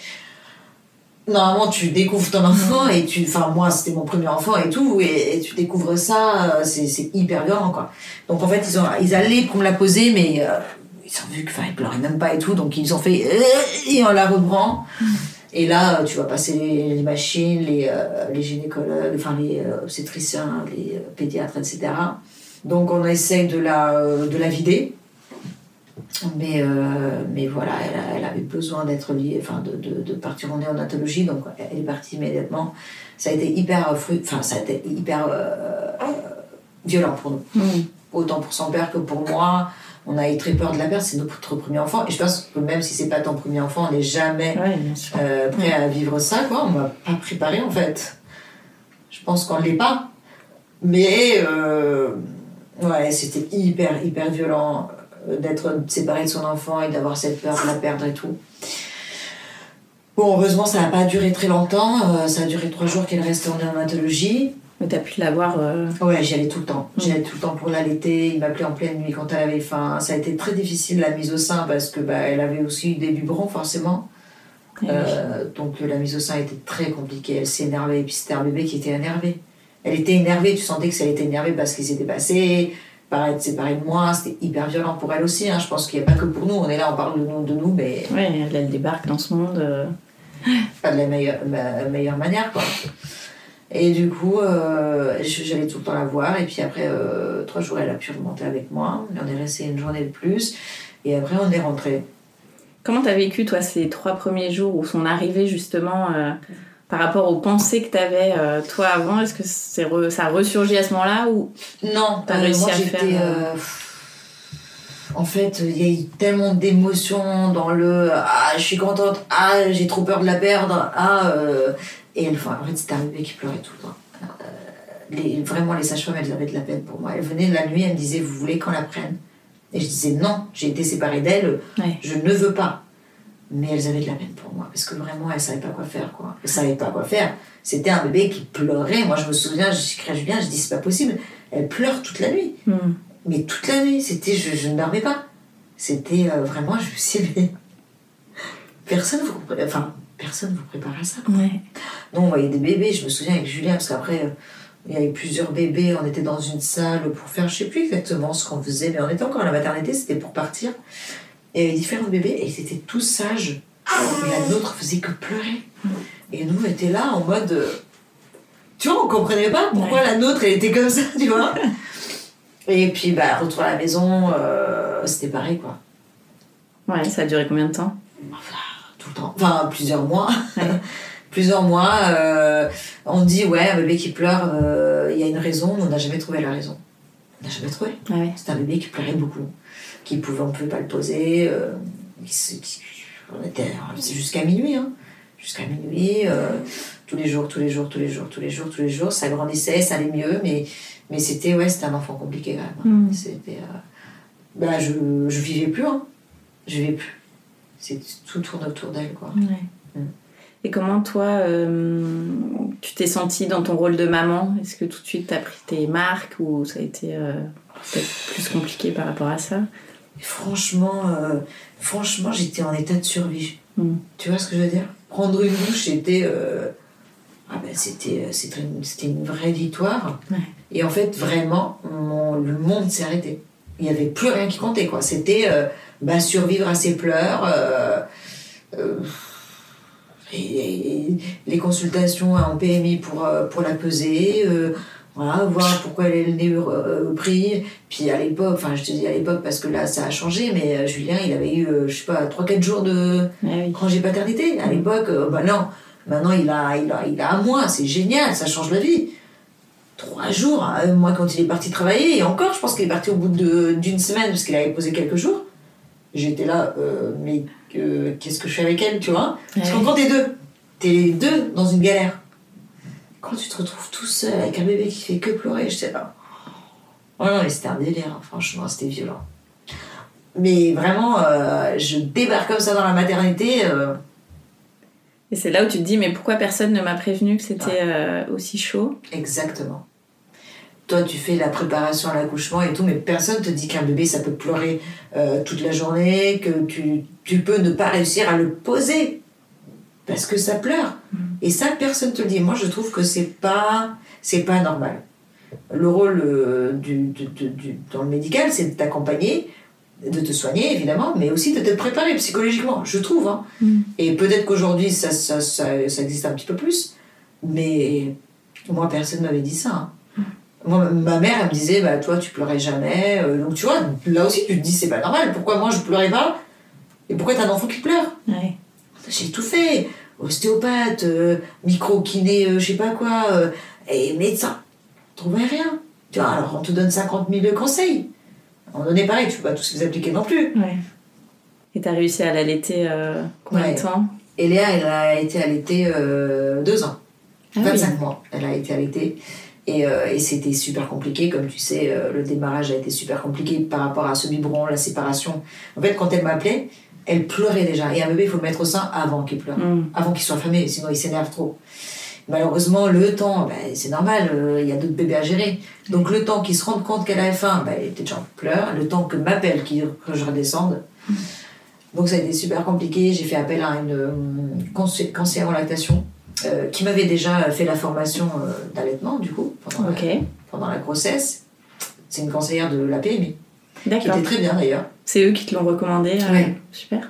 Normalement, tu découvres ton enfant et tu. Enfin, moi, c'était mon premier enfant et tout, et, et tu découvres ça, c'est hyper violent, quoi. Donc, en fait, ils, ont, ils allaient pour me la poser, mais ils ont vu qu'il pleurait même pas et tout, donc ils ont fait. Et on la reprend. Et là, tu vas passer les, les machines, les, euh, les gynécologues, enfin, les euh, obstétriciens, les euh, pédiatres, etc. Donc, on essaye de la, de la vider. Mais, euh, mais voilà, elle, avait besoin d'être liée, enfin de, de, de partir en néonatologie, donc elle est partie immédiatement. Ça a été hyper, fru- enfin ça a été hyper euh, euh, violent pour nous. Mm. Autant pour son père que pour moi. On a eu très peur de la perdre, c'est notre premier enfant. Et je pense que même si c'est pas ton premier enfant, on n'est jamais ouais, euh, prêt à vivre ça, quoi. On m'a pas préparé, en fait. Je pense qu'on ne l'est pas. Mais, euh, ouais, c'était hyper, hyper violent euh, d'être séparé de son enfant et d'avoir cette peur de la perdre et tout. Bon, heureusement, ça n'a pas duré très longtemps. Euh, ça a duré trois jours qu'elle restait en dermatologie. Mais t'as pu l'avoir. euh, Ouais, j'y allais tout le temps. J'y allais tout le temps pour l'allaiter. Il m'appelait en pleine nuit quand elle avait faim. Ça a été très difficile la mise au sein parce que bah, elle avait aussi eu des biberons forcément. Euh, donc la mise au sein était très compliquée. Elle s'est énervée et puis c'était un bébé qui était énervé. Elle était énervée. Tu sentais que ça était énervé parce qu'il s'était passé. Par être séparée de moi, c'était hyper violent pour elle aussi. hein. Je pense qu'il n'y a pas que pour nous. On est là, on parle de nous, de nous mais Ouais, elle, elle débarque dans ce monde. euh, pas de la meilleure, ma- meilleure manière, quoi. Et du coup, euh, j'allais tout le temps la voir. Et puis après, euh, trois jours, elle a pu remonter avec moi. On est resté une journée de plus. Et après, on est rentré. Comment t'as vécu, toi, ces trois premiers jours ou son arrivée, justement, euh, par rapport aux pensées que t'avais, euh, toi, avant Est-ce que c'est re- ça a ressurgi à ce moment-là ou Non, T'as réussi moi à faire, En fait, il y a eu tellement d'émotions dans le Ah, je suis contente, ah, j'ai trop peur de la perdre, ah. euh, Et elle, enfin, en fait, c'était un bébé qui pleurait tout le temps. Euh, les, vraiment, les sages-femmes, elles avaient de la peine pour moi. Elles venaient la nuit, elles me disaient Vous voulez qu'on la prenne? Et je disais Non, j'ai été séparée d'elle, Ouais. je ne veux pas. Mais elles avaient de la peine pour moi, parce que vraiment, elles savaient pas quoi faire, quoi. Elles savaient pas quoi faire. C'était un bébé qui pleurait. Moi, je me souviens, je criais Julien, je dis C'est pas possible. Elle pleure toute la nuit. Hmm. Mais toute la nuit, c'était, je, je ne dormais pas. C'était euh, vraiment, je me suis dit, mais personne vous, pré- enfin, personne vous prépare à ça. Ouais. Non, on voyait des bébés, je me souviens avec Julien, parce qu'après, euh, il y avait plusieurs bébés, on était dans une salle pour faire, je sais plus exactement ce qu'on faisait, mais on était encore à la maternité, c'était pour partir. Et il y avait différents bébés, et ils étaient tous sages. la nôtre faisait que pleurer. Et nous, on était là en mode. euh, Tu vois, on comprenait pas pourquoi la nôtre, elle était comme ça, tu vois. Et puis, bah, retour à la maison, euh, c'était pareil, quoi. Ouais, ça a duré combien de temps? Enfin, le temps. Enfin, plusieurs mois. plusieurs mois. euh, on dit, ouais, un bébé qui pleure, euh, il y a une raison, mais on n'a jamais trouvé la raison. On n'a jamais trouvé. Ah ouais. C'était un bébé qui pleurait beaucoup, qui pouvait, on ne pouvait pas le poser. euh, qui se- qui- on était, c'est jusqu'à minuit, hein. Jusqu'à minuit, tous les jours, tous les jours, tous les jours, tous les jours, tous les jours. Ça grandissait, ça allait mieux, mais, mais c'était, ouais, c'était un enfant compliqué quand même. hein. Mm. C'était, bah, je, je vivais plus, hein. Je vivais plus. C'est, tout tourne autour d'elle, quoi. Ouais. Mm. Et comment toi, euh, tu t'es sentie dans ton rôle de maman? Est-ce que tout de suite tu as pris tes marques ou ça a été euh, peut-être plus compliqué par rapport à ça? Et franchement, euh, franchement, j'étais en état de survie. Mm. Tu vois ce que je veux dire? Prendre une douche, c'était, ah ben, c'était, c'était, une, c'était une vraie victoire. Ouais. Et en fait, vraiment, mon- le monde s'est arrêté. Il n'y avait plus rien qui comptait, quoi. C'était bah, survivre à ses pleurs. euh, euh, et, les consultations en PMI pour, euh, pour la peser, euh, voilà, voir pourquoi elle est le nez. Puis à l'époque, enfin je te dis à l'époque parce que là ça a changé, mais Julien il avait eu, je sais pas, 3-4 jours de Ouais, oui. congé paternité. À l'époque, euh, bah non, maintenant il a, il, a, il a un mois, c'est génial, ça change la vie. Trois jours, hein, moi quand il est parti travailler, et encore je pense qu'il est parti au bout d'une semaine parce qu'il avait posé quelques jours. J'étais là, euh, mais euh, qu'est-ce que je fais avec elle, tu vois? Parce Ouais. que quand t'es deux, t'es les deux dans une galère. Quand tu te retrouves tout seul avec un bébé qui fait que pleurer, j'étais là. Oh non, mais c'était un délire, hein, franchement, c'était violent. Mais vraiment, euh, je débarque comme ça dans la maternité. euh, Et c'est là où tu te dis, mais pourquoi personne ne m'a prévenu que c'était aussi chaud? Exactement. Toi, tu fais la préparation à l'accouchement et tout, mais personne te dit qu'un bébé, ça peut pleurer euh, toute la journée, que tu, tu peux ne pas réussir à le poser parce que ça pleure. Et ça, personne te le dit. Moi, je trouve que c'est pas, c'est pas normal. Le rôle euh, du, du- du- du- dans le médical, c'est de t'accompagner, de te soigner, évidemment, mais aussi de te préparer psychologiquement, je trouve. hein. Et peut-être qu'aujourd'hui, ça, ça, ça, ça existe un petit peu plus, mais moi, personne ne m'avait dit ça. hein. Moi, ma mère, elle me disait, bah, toi, tu pleurais jamais. Euh, donc, tu vois, là aussi, tu te dis, c'est pas normal. Pourquoi moi, je pleurais pas Et pourquoi t'as un enfant qui pleure Ouais. j'ai tout fait. Ostéopathe, euh, micro-kiné, euh, je sais pas quoi, euh, et médecin. Trouvais rien. Tu vois, alors on te donne 50 000 conseils. Moment donné, pareil, tu peux pas tous les appliquer non plus. Ouais. Et t'as réussi à l'allaiter combien Ouais. de temps? Et Léa, elle a été allaitée deux ans. Ah 25 oui. mois, elle a été allaitée. Et, euh, et c'était super compliqué, comme tu sais, euh, le démarrage a été super compliqué par rapport à ce biberon, la séparation. En fait, quand elle m'appelait, elle pleurait déjà. Et un bébé, il faut le mettre au sein avant qu'il pleure, Mm. avant qu'il soit affamé, sinon il s'énerve trop. Malheureusement, le temps, ben, c'est normal, euh, il y a d'autres bébés à gérer. Donc le temps qu'ils se rendent compte qu'elle a faim, ben, elle était déjà en pleurs. Le temps que m'appelle, qu'il- que je redescende. Donc ça a été super compliqué. J'ai fait appel à une conseil- conseillère en lactation euh, qui m'avait déjà fait la formation euh, d'allaitement, du coup, pendant, la, pendant la grossesse. C'est une conseillère de la PMI, qui était très bien d'ailleurs. C'est eux qui te l'ont recommandé euh, Ouais. Super.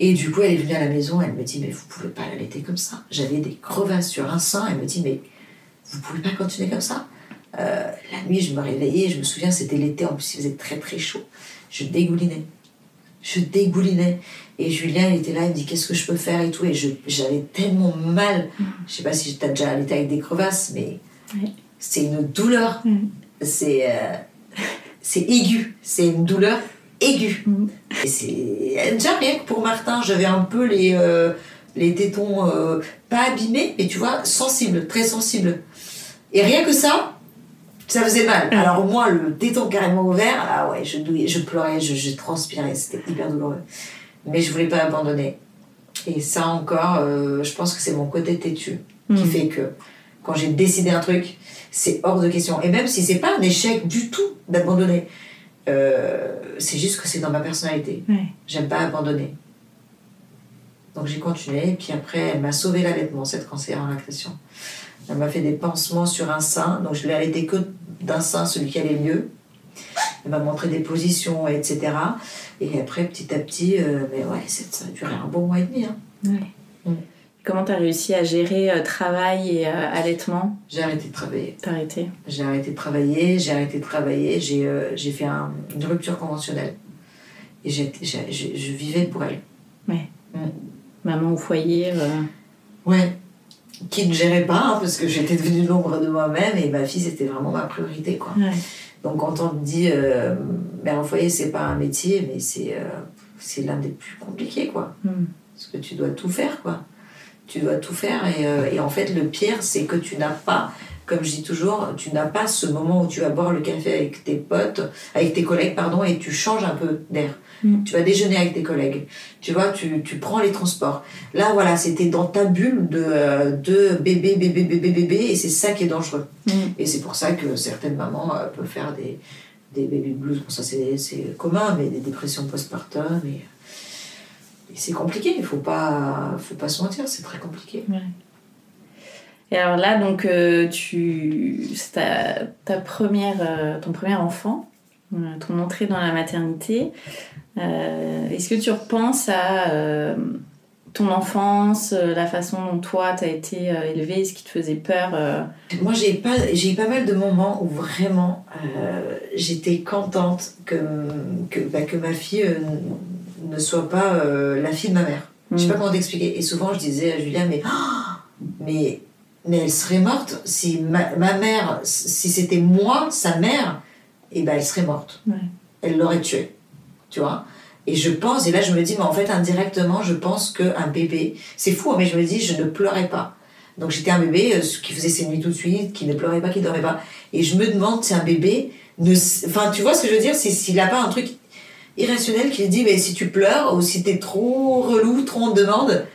Et du coup, elle est venue à la maison, elle me dit, mais vous pouvez pas l'allaiter comme ça. J'avais des crevasses sur un sein, elle me dit, mais vous pouvez pas continuer comme ça. Euh, la nuit, je me réveillais, je me souviens, c'était l'été, en plus il faisait très très chaud. Je dégoulinais. Je dégoulinais. Et Julien, il était là, il me dit, qu'est-ce que je peux faire et tout. Et j'avais tellement mal. Je sais pas si t'as déjà allaité avec des crevasses, mais c'est une douleur. Mhm. C'est euh, c'est aigu. C'est une douleur aiguë. Mhm. Et c'est déjà rien que pour Martin, j'avais un peu les, euh, les tétons euh, pas abîmés, mais tu vois, sensibles, très sensibles. Et rien que ça, ça faisait mal. Alors moi, le téton carrément ouvert, ah ouais, je douillais, je pleurais, je, je transpirais, c'était hyper douloureux. Mais je voulais pas abandonner. Et ça encore, euh, je pense que c'est mon côté têtu qui Mhm. fait que quand j'ai décidé un truc, c'est hors de question. Et même si c'est pas un échec du tout d'abandonner, euh, c'est juste que c'est dans ma personnalité. Ouais. J'aime pas abandonner. Donc j'ai continué, et puis après, elle m'a sauvé l'allaitement, cette conseillère en lactation. Elle m'a fait des pansements sur un sein, donc je l'ai allaité que d'un sein, celui qui allait mieux. Elle m'a montré des positions, etc. Et après, petit à petit, euh, mais ouais, ça a duré un bon mois et demi. hein. Ouais. Mm. Comment tu as réussi à gérer euh, travail et euh, allaitement? J'ai arrêté de travailler. T'as arrêté? J'ai arrêté de travailler, j'ai arrêté de travailler, j'ai fait un- une rupture conventionnelle. Et j'ai- j'ai- je vivais pour elle. Maman au foyer Ouais. Qui ne gérait pas, hein, parce que j'étais devenue l'ombre de moi-même et ma fille, c'était vraiment ma priorité. Quoi. ouais. Donc quand on te dit euh, mère au foyer, c'est pas un métier, mais c'est euh, l'un des plus compliqués, quoi. Mm. Parce que tu dois tout faire, quoi. Tu dois tout faire. Et, euh, et en fait, le pire, c'est que tu n'as pas, comme je dis toujours, tu n'as pas ce moment où tu vas boire le café avec tes potes, avec tes collègues, pardon, et tu changes un peu d'air. Mm. Tu vas déjeuner avec tes collègues. Tu vois, tu, tu prends les transports. Là, voilà, c'était dans ta bulle de, euh, de bébé, bébé, bébé, bébé, et c'est ça qui est dangereux. Mm. Et c'est pour ça que certaines mamans euh, peuvent faire des, des baby blues. Bon, ça, c'est commun, mais des dépressions postpartum. Et c'est compliqué. Il faut pas, faut pas se mentir, c'est très compliqué. Et alors là, donc, euh, tu, c'est ta, ta première, euh, ton premier enfant, euh, ton entrée dans la maternité. Est-ce que tu repenses à ton enfance, la façon dont toi, tu as été élevée, ce qui te faisait peur Moi, j'ai pas, j'ai eu pas mal de moments où vraiment j'étais contente que, que, bah, que ma fille ne soit pas euh, la fille de ma mère. Je sais Mm. pas comment t'expliquer. Et souvent, je disais à Julien, mais, oh, mais, mais elle serait morte si ma, ma mère, si c'était moi, sa mère, et ben elle serait morte. Ouais. Elle l'aurait tuée. Tu vois? Et je pense, et là je me dis, mais en fait, indirectement, je pense qu'un bébé, c'est fou, hein, mais je me dis, je ne pleurais pas. Donc j'étais un bébé euh, qui faisait ses nuits tout de suite, qui ne pleurait pas, qui ne dormait pas. Et je me demande si un bébé ne. Enfin, tu vois ce que je veux dire? C'est s'il n'a pas un truc irrationnel qui dit, mais si tu pleures ou si t'es trop relou, trop te demande,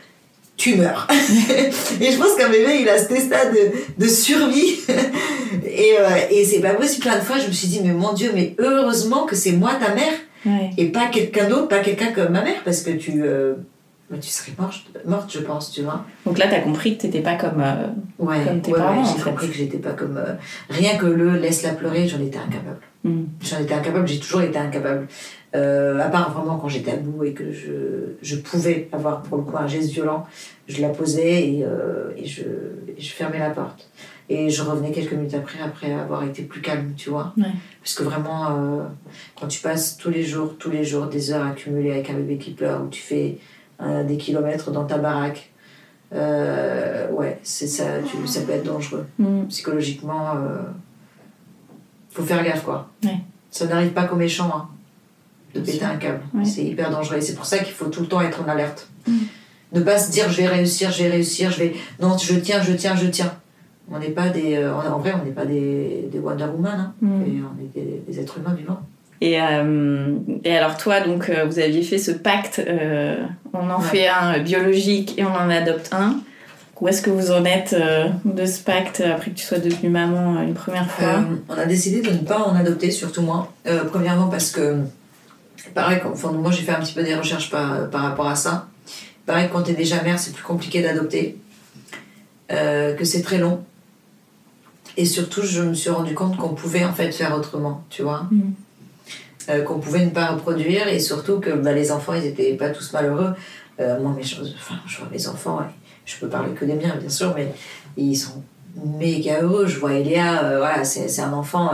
tu meurs. et je pense qu'un bébé, il a cet état de, de survie. et euh, et c'est pas possible. Plein de fois, je me suis dit, mais mon Dieu, mais heureusement que c'est moi ta mère ouais. et pas quelqu'un d'autre, pas quelqu'un comme ma mère, parce que tu. euh, bah, tu serais morte, morte, je pense, tu vois. Donc là, tu as compris que tu n'étais pas comme. euh, Ouais, Comme tes ouais, parents, ouais, en j'ai compris que j'étais pas comme. euh, rien que le laisse-la pleurer, j'en étais incapable. mm. J'en étais incapable, j'ai toujours été incapable. Euh, à part vraiment quand j'étais à bout et que je, je pouvais avoir pour le coup un geste violent, je la posais et, euh, et, je, et je fermais la porte. Et je revenais quelques minutes après, après avoir été plus calme, tu vois. Parce que vraiment, quand tu passes tous les jours, tous les jours, des heures accumulées avec un bébé qui pleure, où tu fais des kilomètres dans ta baraque, euh, ouais, c'est ça, tu, ça peut être dangereux. Mm. Psychologiquement, euh, faut faire gaffe, quoi. Ouais. Ça n'arrive pas qu'aux méchants, hein, de péter sûr. un câble. Ouais. C'est hyper dangereux. C'est pour ça qu'il faut tout le temps être en alerte. Mm. Ne pas se dire je vais réussir, je vais réussir, je vais. Non, je tiens, je tiens, je tiens. On n'est pas des. euh, en vrai, on n'est pas des, des Wonder Woman, hein. Mm. Et on est des, des êtres humains vivants. Et, euh, et alors toi, donc, euh, vous aviez fait ce pacte, euh, on en Ouais. fait un biologique et on en adopte un. Où est-ce que vous en êtes euh, de ce pacte après que tu sois devenue maman une première fois? On a décidé de ne pas en adopter, surtout moi. Premièrement parce que, pareil, quand- enfin, moi j'ai fait un petit peu des recherches par, par rapport à ça. Pareil, quand tu es déjà mère, c'est plus compliqué d'adopter, que c'est très long. Et surtout, je me suis rendu compte qu'on pouvait en fait faire autrement, tu vois. Mhm. Euh, qu'on pouvait ne pas reproduire et surtout que bah, les enfants, ils n'étaient pas tous malheureux. Euh, moi, mes choses, enfin, je vois mes enfants, je peux parler que des miens, bien sûr, mais ils sont méga heureux. Je vois Eléa, euh, voilà, c'est un enfant,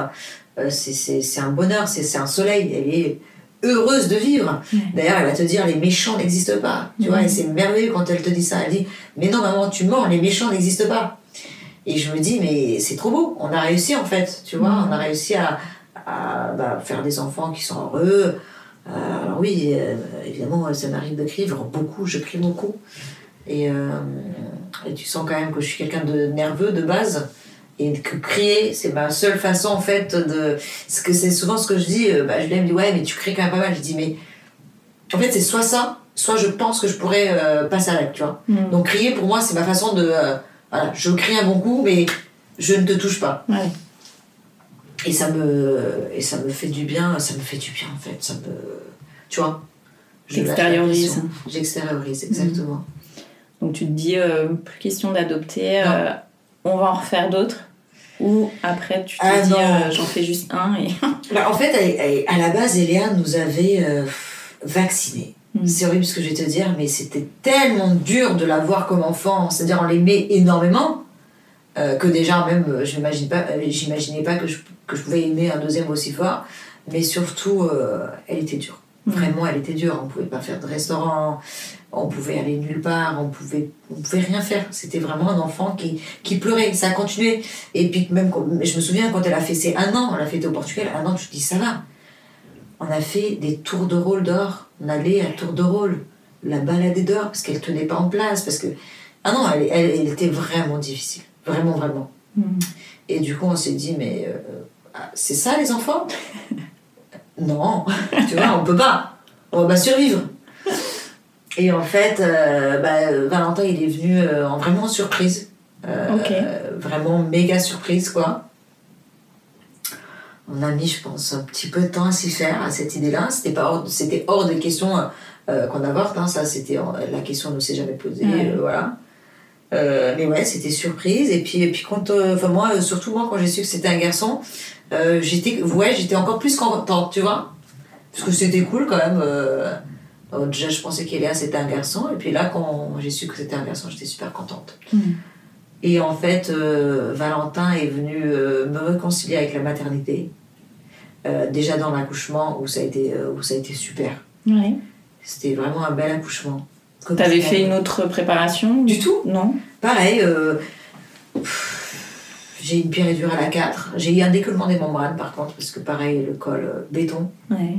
c'est- un bonheur, c'est un soleil. Elle est heureuse de vivre. D'ailleurs, elle va te dire les méchants n'existent pas. Tu vois, et c'est merveilleux quand elle te dit ça. Elle dit Mais non, maman, tu mens, les méchants n'existent pas. Et je me dis Mais c'est trop beau, on a réussi en fait. Tu vois, on a réussi à, à, bah, faire des enfants qui sont heureux. Euh, alors, oui, euh, évidemment, ça m'arrive de crier, beaucoup, je crie beaucoup. Et, euh, et tu sens quand même que je suis quelqu'un de nerveux de base. Et que crier, c'est ma seule façon en fait de. Parce que c'est souvent ce que je dis. Bah, Julien me dit Ouais, mais tu cries quand même pas mal. Je dis Mais en fait, c'est soit ça, soit je pense que je pourrais passer à l'acte, tu vois. Mm. Donc crier pour moi, c'est ma façon de. voilà, je crie un bon coup, mais je ne te touche pas. Ouais. Et ça me, et ça me fait du bien, ça me fait du bien en fait. Ça me, tu vois. je lâche la T'extériorises. pression. J'extériorise, exactement. Donc tu te dis, euh, plus question d'adopter, euh, on va en refaire d'autres. Ou après, tu te Ah, dis, euh, j'en fais juste un et. Bah, en fait, à la base, Eléa nous avait vaccinés. Mm. C'est horrible ce que je vais te dire, mais c'était tellement dur de la voir comme enfant. C'est-à-dire, on l'aimait énormément. Euh, que déjà, même, euh, je pas, euh, j'imaginais pas que je, que je pouvais aimer un deuxième aussi fort. Mais surtout, euh, elle était dure. Mm. Vraiment, elle était dure. On pouvait pas faire de restaurant, on pouvait aller nulle part, on pouvait, on pouvait rien faire. C'était vraiment un enfant qui, qui pleurait. Ça a continué. Et puis, même, je me souviens quand elle a fait ses un an, elle a fait au Portugal, un an, tu te dis, ça va. On a fait des tours de rôle d'or. On allait à tour de rôle, la balader d'or, parce qu'elle tenait pas en place. Parce que. Ah non, elle, elle, elle était vraiment difficile. Vraiment, vraiment. Mm. Et du coup, on s'est dit, mais euh, ah, c'est ça les enfants? Non, tu vois, on peut pas. On va pas survivre. Et en fait, euh, bah, Valentin, il est venu euh, en vraiment surprise. Vraiment méga surprise, quoi. On a mis, je pense, un petit peu de temps à s'y faire, à cette idée-là. C'était pas hors, c'était hors de question euh, qu'on avorte. Hein. Ça, c'était la question ne s'est jamais posée. Ouais. euh, voilà. Euh, mais ouais, c'était surprise. Et puis, et puis quand, euh, enfin moi, euh, surtout moi, quand j'ai su que c'était un garçon, euh, j'étais, ouais, j'étais encore plus contente, tu vois, parce que c'était cool quand même. déjà, je pensais qu'Eléa c'était un garçon, et puis là, quand j'ai su que c'était un garçon, j'étais super contente. Mm. Et en fait, Valentin est venu me réconcilier avec la maternité. Déjà dans l'accouchement où ça a été où ça a été super. Ouais. C'était vraiment un bel accouchement. T'avais fait une autre préparation Du tout. Non Pareil, euh, j'ai une péridurale à 4. J'ai eu un décollement des membranes par contre, parce que pareil, le col euh, béton, Ouais.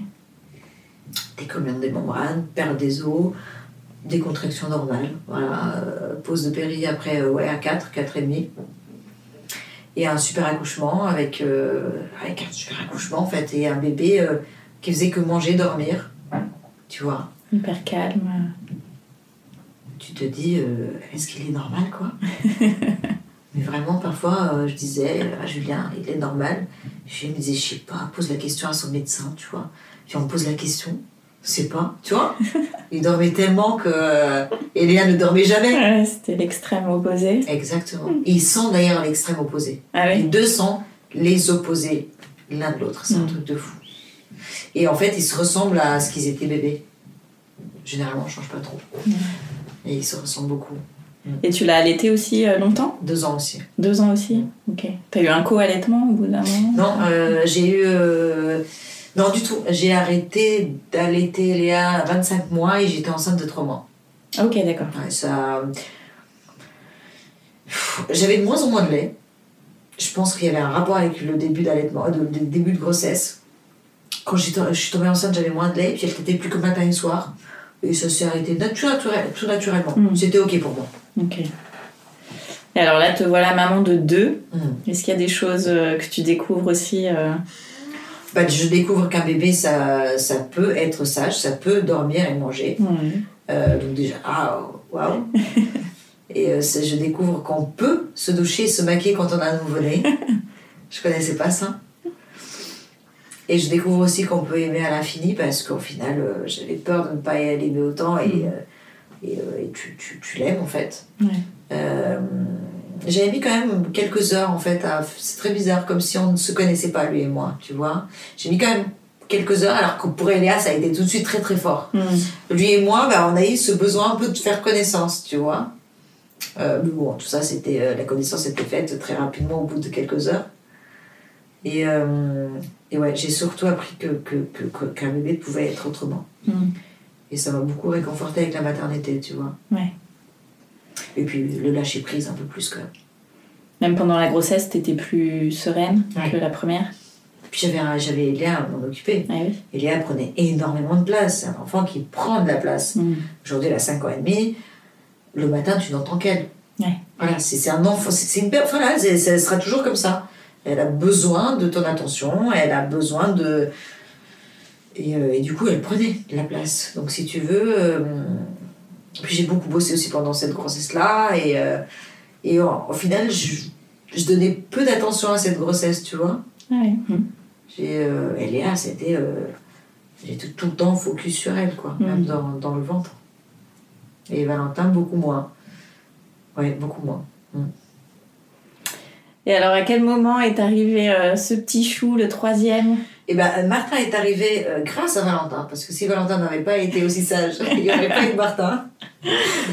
décollement des membranes, perte des os, décontraction normale. Voilà, euh, pause de péri après, euh, ouais, à 4, 4 et un super accouchement avec, euh, avec un super accouchement en fait, et un bébé euh, qui faisait que manger, dormir. Tu vois, Hyper calme. Tu te dis, euh, est-ce qu'il est normal, quoi Mais vraiment, parfois, euh, je disais à Julien, il est normal. Je lui disais, je sais pas, pose la question à son médecin, tu vois. Puis on me pose la question, je sais pas, tu vois. Il dormait tellement que euh, Eléa ne dormait jamais. Ouais, C'était l'extrême opposé. Exactement. Ils sont d'ailleurs l'extrême opposé. Ah Les deux sont les opposés l'un de l'autre. C'est un Mm. truc de fou. Et en fait, ils se ressemblent à ce qu'ils étaient bébés. Généralement, on change pas trop. Mm. Et ils se ressemblent beaucoup. Et tu l'as allaité aussi euh, longtemps? Deux ans aussi. Deux ans aussi? Ok. T'as eu un co-allaitement au bout d'un moment? Non, euh, j'ai eu. euh, Non, du tout. J'ai arrêté d'allaiter Léa à 25 mois et j'étais enceinte de 3 mois. Ok, d'accord. Ouais, ça. J'avais de moins en moins de lait. Je pense qu'il y avait un rapport avec le début d'allaitement, de, de- début de grossesse. Quand je suis tombée enceinte, j'avais moins de lait, puis elle t'était plus que matin et soir. Et ça s'est arrêté natu- naturel- tout naturellement. Mm. C'était ok pour moi. Ok. Et alors là, te voilà maman de deux. Mm. Est-ce qu'il y a des choses euh, que tu découvres aussi euh, Bah, je découvre qu'un bébé, ça, ça peut être sage, ça peut dormir et manger. Euh, donc déjà, ah, waouh Et euh, je découvre qu'on peut se doucher et se maquiller quand on a un nouveau-né. je connaissais pas ça. Et je découvre aussi qu'on peut aimer à l'infini parce qu'au final, euh, j'avais peur de ne pas l'aimer autant et, Mm. euh, et, euh, et tu, tu, tu l'aimes en fait. Ouais. J'avais mis quand même quelques heures en fait à... C'est très bizarre, comme si on ne se connaissait pas lui et moi, tu vois. J'ai mis quand même quelques heures alors que pour Eléa, ça a été tout de suite très très fort Mm. lui et moi, bah, on a eu ce besoin un peu de faire connaissance, tu vois. Mais bon, tout ça, c'était la connaissance était faite très rapidement au bout de quelques heures. Et, euh, et ouais, j'ai surtout appris que, que, que- que- qu'un bébé pouvait être autrement. Mm. Et ça m'a beaucoup réconforté avec la maternité, tu vois. Ouais. Et puis le lâcher prise un peu plus quand même. Pendant la grossesse, t'étais plus sereine Ouais. que la première Puis j'avais, Eléa à m'en occuper. Ah oui. Et Léa prenait énormément de place. C'est un enfant qui prend de la place. Mm. Aujourd'hui, elle a 5 ans et demi. Le matin, tu n'entends qu'elle. Ouais. Voilà, c'est un enfant. C'est une Voilà, c'est- ça sera toujours comme ça. Elle a besoin de ton attention. Elle a besoin de. Et, euh, et du coup, elle prenait de la place. Donc, si tu veux. euh, Puis j'ai beaucoup bossé aussi pendant cette grossesse-là. Et, euh, et au, au final, je, je donnais peu d'attention à cette grossesse, tu vois. Ah. Mm. J'ai, euh, elle est là, c'était. euh, J'étais tout le temps focus sur elle, quoi, Mhm. même dans, dans le ventre. Et Valentin, beaucoup moins. Ouais, beaucoup moins. Et alors, à quel moment est arrivé euh, ce petit chou, le troisième? Et ben Martin est arrivé euh, grâce à Valentin, parce que si Valentin n'avait pas été aussi sage, il n'y aurait pas eu Martin.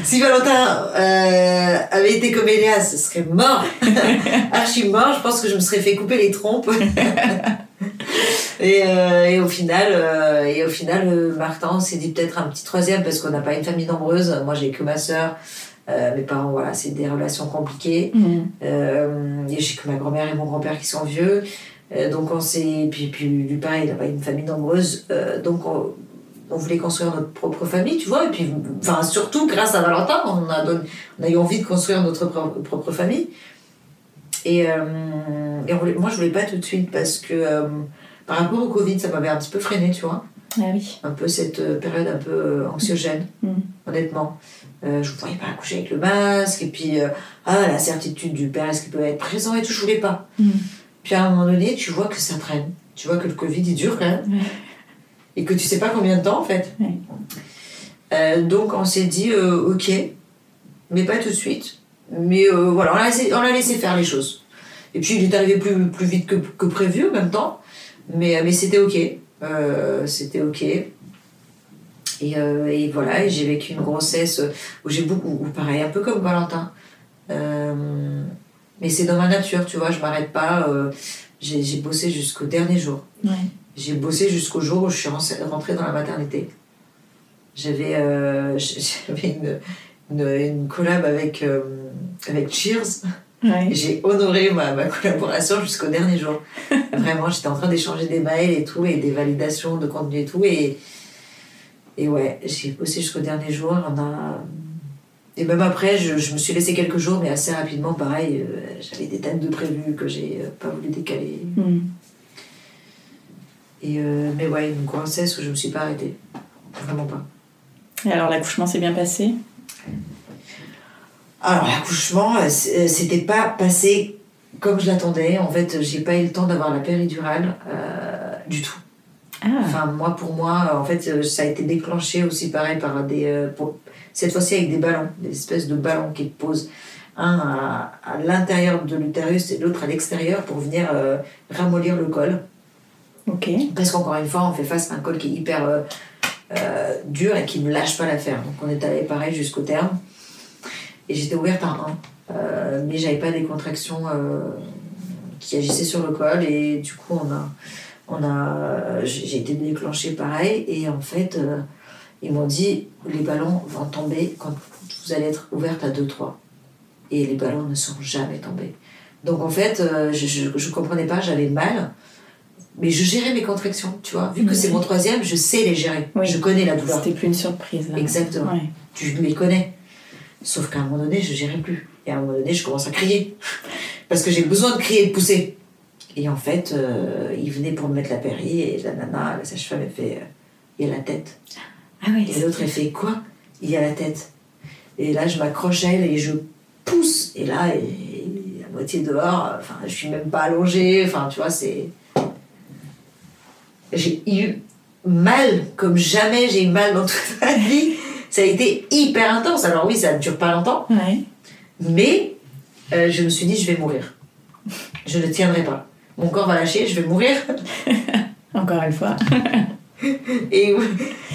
Si Valentin euh, avait été comme Elias, ce serait mort, archi mort. Je pense que je me serais fait couper les trompes. et, euh, et au final, euh, et au final, euh, Martin s'est dit peut-être un petit troisième parce qu'on n'a pas une famille nombreuse. Moi, j'ai que ma sœur. Euh, mes parents, voilà, c'est des relations compliquées. Euh, et j'ai que ma grand-mère et mon grand-père qui sont vieux. Euh, donc on s'est. Puis, puis lui, pareil, il pas une famille nombreuse. Euh, donc on, on voulait construire notre propre famille, tu vois. Et puis, enfin, surtout grâce à Valentin, on a, donné- on a eu envie de construire notre pro- propre famille. Et, euh, et on voulait- moi, je voulais pas tout de suite parce que euh, par rapport au Covid, ça m'avait un petit peu freiné, tu vois. Ah oui. Un peu cette euh, période un peu euh, anxiogène, Mm. honnêtement. Euh, je ne voyais pas accoucher avec le masque, et puis, euh, ah, la certitude du père, est-ce qu'il peut être présent et tout, je voulais pas. Mm. Puis à un moment donné, tu vois que ça traîne. Tu vois que le Covid, il dure quand même. Et que tu sais pas combien de temps, en fait. Euh, donc on s'est dit, ok, mais pas tout de suite. Mais voilà, on a, laissé, on a laissé faire les choses. Et puis il est arrivé plus, plus vite que, que prévu en même temps. Mais, mais c'était ok. Euh, c'était ok. Et, euh, et voilà, et j'ai vécu une grossesse où j'ai beaucoup, où pareil, un peu comme Valentin. Euh, mais c'est dans ma nature, tu vois, je m'arrête pas. j'ai bossé jusqu'au dernier jour. Ouais. J'ai bossé jusqu'au jour où je suis rentrée dans la maternité. J'avais euh, une, une, une collab avec, euh, avec Cheers. Ouais. J'ai honoré ma, ma collaboration jusqu'au dernier jour. Vraiment, j'étais en train d'échanger des mails et tout, et des validations de contenu et tout. Et, et ouais, j'ai bossé jusqu'au dernier jour. On a... Et même après, je, je me suis laissé quelques jours, mais assez rapidement, pareil, euh, j'avais des dates de prévues que j'ai euh, pas voulu décaler. Mm. Et euh, mais ouais, une grossesse où je me suis pas arrêtée. Vraiment pas. Et alors, l'accouchement s'est bien passé? Alors l'accouchement, euh, euh, c'était pas passé comme je l'attendais. En fait, j'ai pas eu le temps d'avoir la péridurale euh, du tout. Ah, Enfin, moi, pour moi, en fait, euh, ça a été déclenché aussi pareil par des. euh, pour- cette fois-ci avec des ballons, des espèces de ballons qui posent un à, à l'intérieur de l'utérus et l'autre à l'extérieur pour venir euh, ramollir le col. ok. Parce qu'encore une fois, on fait face à un col qui est hyper euh, euh, dur et qui ne lâche pas l'affaire. Donc on est allé pareil jusqu'au terme. Et j'étais ouverte à un, euh, mais j'avais pas des contractions euh, qui agissaient sur le col. Et du coup, on a, on a, j'ai été déclenchée pareil. Et en fait, euh, ils m'ont dit les ballons vont tomber quand vous allez être ouverte à 2-3. Et les ballons ne sont jamais tombés. Donc en fait, euh, je, je, je comprenais pas, j'avais mal. Mais je gérais mes contractions, tu vois. Vu que Oui. c'est mon troisième, je sais les gérer. Oui. Je connais la douleur. C'était plus une surprise. Là. Exactement. Tu les connais. Sauf qu'à un moment donné, je gérais plus. Et à un moment donné, je commence à crier. Parce que j'ai besoin de crier et de pousser. Et en fait, euh, il venait pour me mettre la péri et la nana, la sage-femme, elle fait euh, Il y a la tête. Ah oui. Et l'autre, elle fait Quoi? Il y a la tête. Et là, je m'accroche à elle et je pousse. Et là, à moitié dehors. Enfin, je suis même pas allongée. Enfin, tu vois, c'est. J'ai eu mal comme jamais j'ai eu mal dans toute ma vie. Ça a été hyper intense. Alors, oui, ça ne dure pas longtemps. Ouais. Mais euh, je me suis dit, je vais mourir. Je ne tiendrai pas. Mon corps va lâcher, je vais mourir. Encore une fois. Et,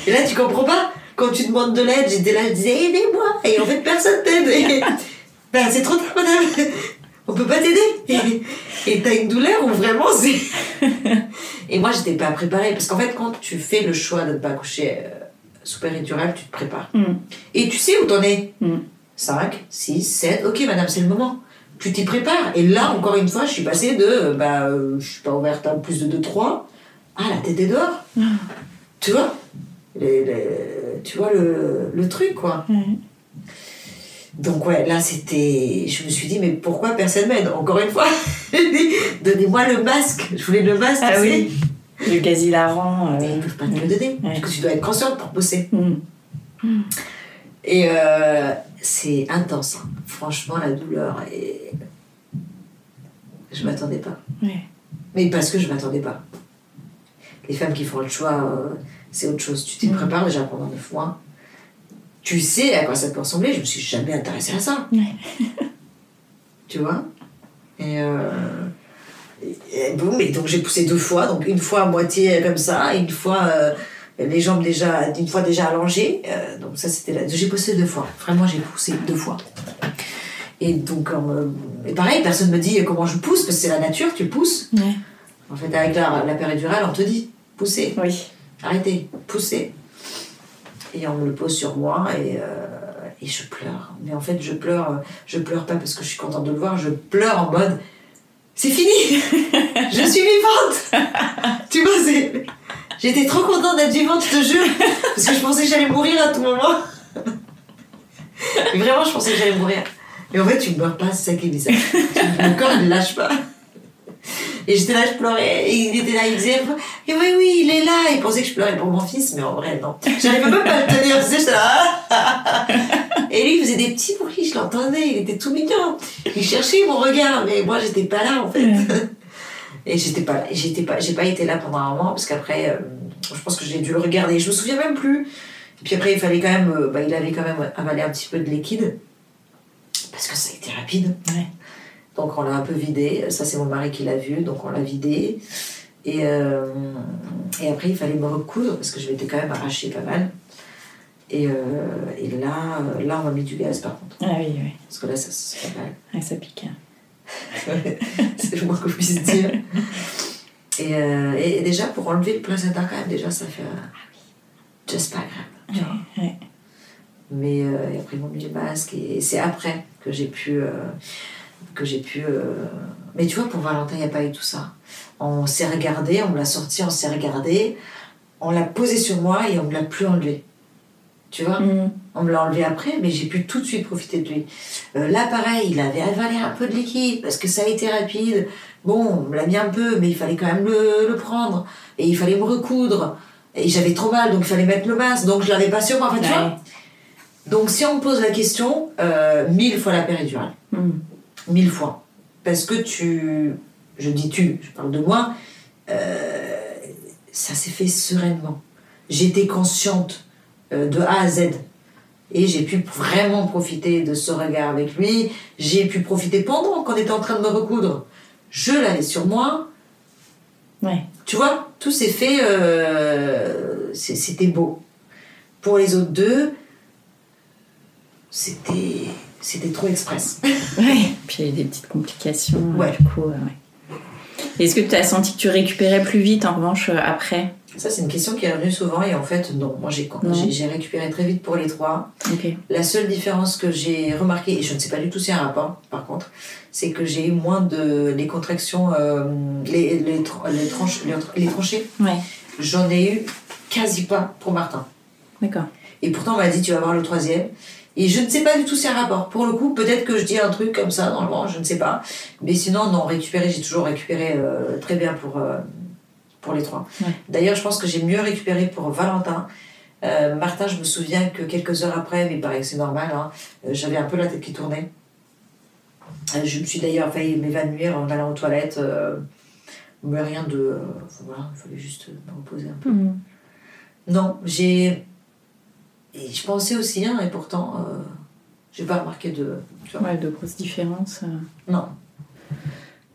et là, tu comprends pas. Quand tu demandes de l'aide, j'étais là, je disais, aidez-moi. Et en fait, personne t'aide. Ben, c'est trop tard, madame. On peut pas t'aider. Et- Et t'as une douleur où vraiment c'est. Et moi, j'étais pas préparée. Parce qu'en fait, quand tu fais le choix de ne pas accoucher euh, sous péridurale, tu te prépares. Mm. Et tu sais où t'en es. Mm. 5, 6, 7. Ok, madame, c'est le moment. Tu t'y prépares. Et là, encore une fois, je suis passée de. Bah, euh, je suis pas ouverte à plus de 2, 3. Ah, la tête est dehors. Tu vois? Les- les- Tu vois le, le truc, quoi. Ouais. Donc, ouais, là, c'était. Je me suis dit, mais pourquoi personne m'aide? Encore une fois, donnez-moi le masque. Je voulais le masque. Ah oui. Le gaz hilarant. euh, Mais ils peuvent pas te le donner. Parce que tu dois être consciente pour bosser. mm. Et euh, c'est intense. hein. Franchement, la douleur est. Je m'attendais pas. Mais parce que je m'attendais pas. Les femmes qui font le choix, euh, c'est autre chose. Tu t'y Mm. prépares déjà pendant 9 mois. Tu sais à quoi ça peut ressembler. Je me suis jamais intéressée à ça. Tu vois? Et Et, euh, et- boum, et donc j'ai poussé deux fois, donc une fois à moitié comme ça, et une fois euh, les jambes déjà, une fois déjà allongées. euh, donc ça c'était là. J'ai poussé deux fois. Vraiment j'ai poussé deux fois. Et donc, euh, et pareil, personne me dit comment je pousse, parce que c'est la nature, tu pousses. Ouais. En fait, avec la, la péridurale, on te dit poussez, Oui. arrêtez, poussez. Et on me le pose sur moi et, et je pleure. Mais en fait, je pleure, je pleure pas parce que je suis contente de le voir, je pleure en mode c'est fini, je suis vivante. tu vois, j'étais trop contente d'être vivante, je te jure, parce que je pensais que j'allais mourir à tout moment. Mais vraiment, je pensais que j'allais mourir. Et en fait, tu ne meurs pas, c'est ça qui est bizarre. Mon corps ne lâche pas. Et j'étais là, je pleurais, et il était là, il disait, et oui, oui, il est là. Il pensait que je pleurais pour mon fils, mais en vrai, non. J'arrivais même pas à le tenir, tu sais, j'étais là. Et lui, il faisait des petits bruits, je l'entendais, il était tout mignon. Il cherchait mon regard, mais moi, j'étais pas là, en fait. Et j'étais pas là, j'étais pas, j'ai pas été là pendant un moment, parce qu'après, euh, je pense que j'ai dû le regarder, je me souviens même plus. Et puis après, il fallait quand même, euh, bah, il avait quand même avalé un petit peu de liquide, parce que ça a été rapide. Ouais. Donc on l'a un peu vidé, ça c'est mon mari qui l'a vu, donc on l'a vidé. Et, euh, et après il fallait me recoudre parce que je m'étais quand même arraché pas mal. Et, euh, et là, là on m'a mis du gaz par contre, Ah oui, oui. parce que là ça se fait mal. Ouais, ça pique. c'est le moins qu'on puisse dire. Et, euh, et déjà pour enlever le placenta quand même, déjà ça fait... ah oui, just pas grave. tu vois. Ouais. Mais et après ils m'ont mis le masque et, c'est après que j'ai pu que j'ai pu euh, mais tu vois pour Valentin il n'y a pas eu tout ça on s'est regardé on me l'a sorti on s'est regardé on l'a posé sur moi et on me l'a plus enlevé tu vois Mm. on me l'a enlevé après mais j'ai pu tout de suite profiter de lui Euh, là pareil il avait avalé un peu de liquide parce que ça a été rapide bon on me l'a mis un peu mais il fallait quand même le, le prendre et il fallait me recoudre et j'avais trop mal donc il fallait mettre le masque donc je l'avais pas sur moi en fait tu Ouais. vois donc si on me pose la question, euh, mille fois la péridurale. Mm. Mille fois. Parce que tu... Je dis tu, je parle de moi. euh, ça s'est fait sereinement. J'étais consciente euh, de A à Z. Et j'ai pu vraiment profiter de ce regard avec lui. J'ai pu profiter pendant qu'on était en train de me recoudre. Je l'avais sur moi. Ouais. Tu vois, tout s'est fait. euh, C'était beau. Pour les autres deux, c'était c'était trop express. Ouais. Puis il y a eu des petites complications. euh, Ouais. Du coup, euh, ouais. Est-ce que tu as senti que tu récupérais plus vite en revanche euh, après? Ça, c'est une question qui est revenue souvent et en fait, non. Moi, j'ai j'ai- récupéré très vite pour les trois. Ok. La seule différence que j'ai remarquée, et je ne sais pas du tout si c'est un rapport, par contre, c'est que j'ai eu moins de. Les contractions, euh, les, les, les, tranches, les, les tranchées, Ouais. j'en ai eu quasi pas pour Martin. D'accord. Et pourtant, on m'a dit, tu vas voir le troisième. Et je ne sais pas du tout si c'est un rapport. Pour le coup, peut-être que je dis un truc comme ça dans le vent, je ne sais pas. Mais sinon, non, récupérer, j'ai toujours récupéré euh, très bien pour, euh, pour les trois. Ouais. D'ailleurs, je pense que j'ai mieux récupéré pour Valentin. Euh, Martin, je me souviens que quelques heures après, mais il paraît que c'est normal, hein, j'avais un peu la tête qui tournait. Je me suis d'ailleurs failli m'évanouir en allant aux toilettes. mais rien de. voilà, il fallait juste me reposer un peu. Mm. Non, j'ai. Et je pensais aussi, hein, et pourtant, euh, j'ai pas remarqué de. Tu vois. Ouais, de grosses différences. euh. Non,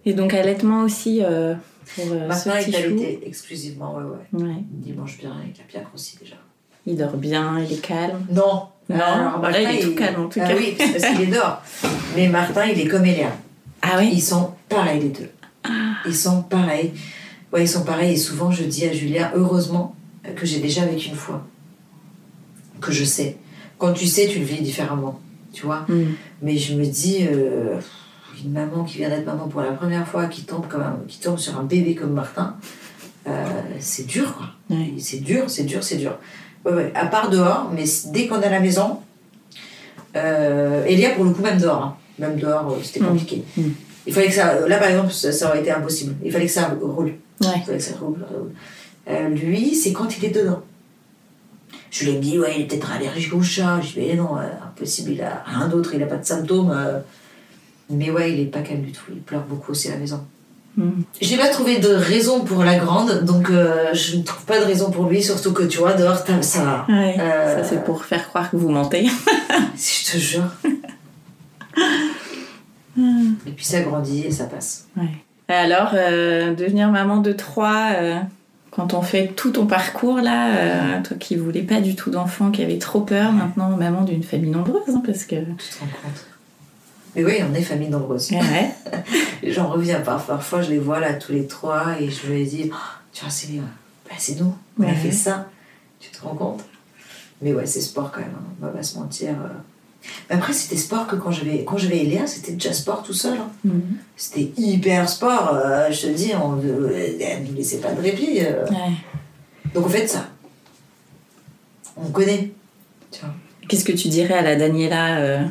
Et donc allaitement aussi euh, pour euh, est chou. allaité exclusivement, ouais, ouais. Ouais. Il mange bien, il a bien grossi déjà. Il dort bien, il est calme. Non, Non, là, il est tout calme, en tout ah cas. oui, parce qu'il est dehors. Mais Martin, il est comme Eléa. Ah oui Ils sont pareils, les deux. Ils sont pareils. Ouais, ils sont pareils. Et souvent, je dis à Julien, heureusement que j'ai déjà vécu une fois. Que je sais. Quand tu sais, tu le vis différemment. Tu vois Mm. Mais je me dis, euh, une maman qui vient d'être maman pour la première fois, qui tombe, comme un- qui tombe sur un bébé comme Martin, euh, c'est dur, quoi. C'est dur, c'est dur, c'est dur. Ouais, ouais. À part dehors, mais dès qu'on est à la maison, euh, Elia, pour le coup, même dehors, hein. même dehors, c'était Mm. compliqué. Mm. Il fallait que ça, là par exemple, ça, ça aurait été impossible. Il fallait que ça roule. Ouais. Il fallait que ça roule. roule. Euh, lui, c'est quand il est dedans. Je lui ai dit, ouais, il est peut-être allergique au chat. Je lui ai dit, non, euh, impossible, il a rien d'autre, il a pas de symptômes. euh. Mais ouais, il est pas calme du tout, il pleure beaucoup aussi à la maison. Mm. Je n'ai pas trouvé de raison pour la grande, donc euh, je ne trouve pas de raison pour lui, surtout que tu vois, dehors, ça va. Ouais, Euh, ça c'est pour faire croire que vous mentez. Si je te jure. Et puis ça grandit et ça passe. Ouais. Et alors, euh, devenir maman de trois, quand on fait tout ton parcours là, euh, toi qui voulais pas du tout d'enfant, qui avait trop peur, maintenant maman d'une famille nombreuse, hein, parce que. Tu te rends compte Mais oui, on est famille nombreuse. Ouais. J'en reviens pas. Parfois, je les vois là tous les trois et je me dis, Oh, tu vois, c'est bah, c'est nous. On a fait ça. Tu te rends compte? Mais ouais, c'est sport quand même. hein. On va pas se mentir. euh. Mais après, c'était sport que quand j'avais quand j'avais Eléa, c'était déjà sport tout seul. hein. Mhm. C'était hyper sport. euh, je te dis, on euh, elle nous laissait pas de répit. euh. Ouais. Donc en fait, ça, on connaît. Qu'est-ce que tu dirais à la Daniela euh,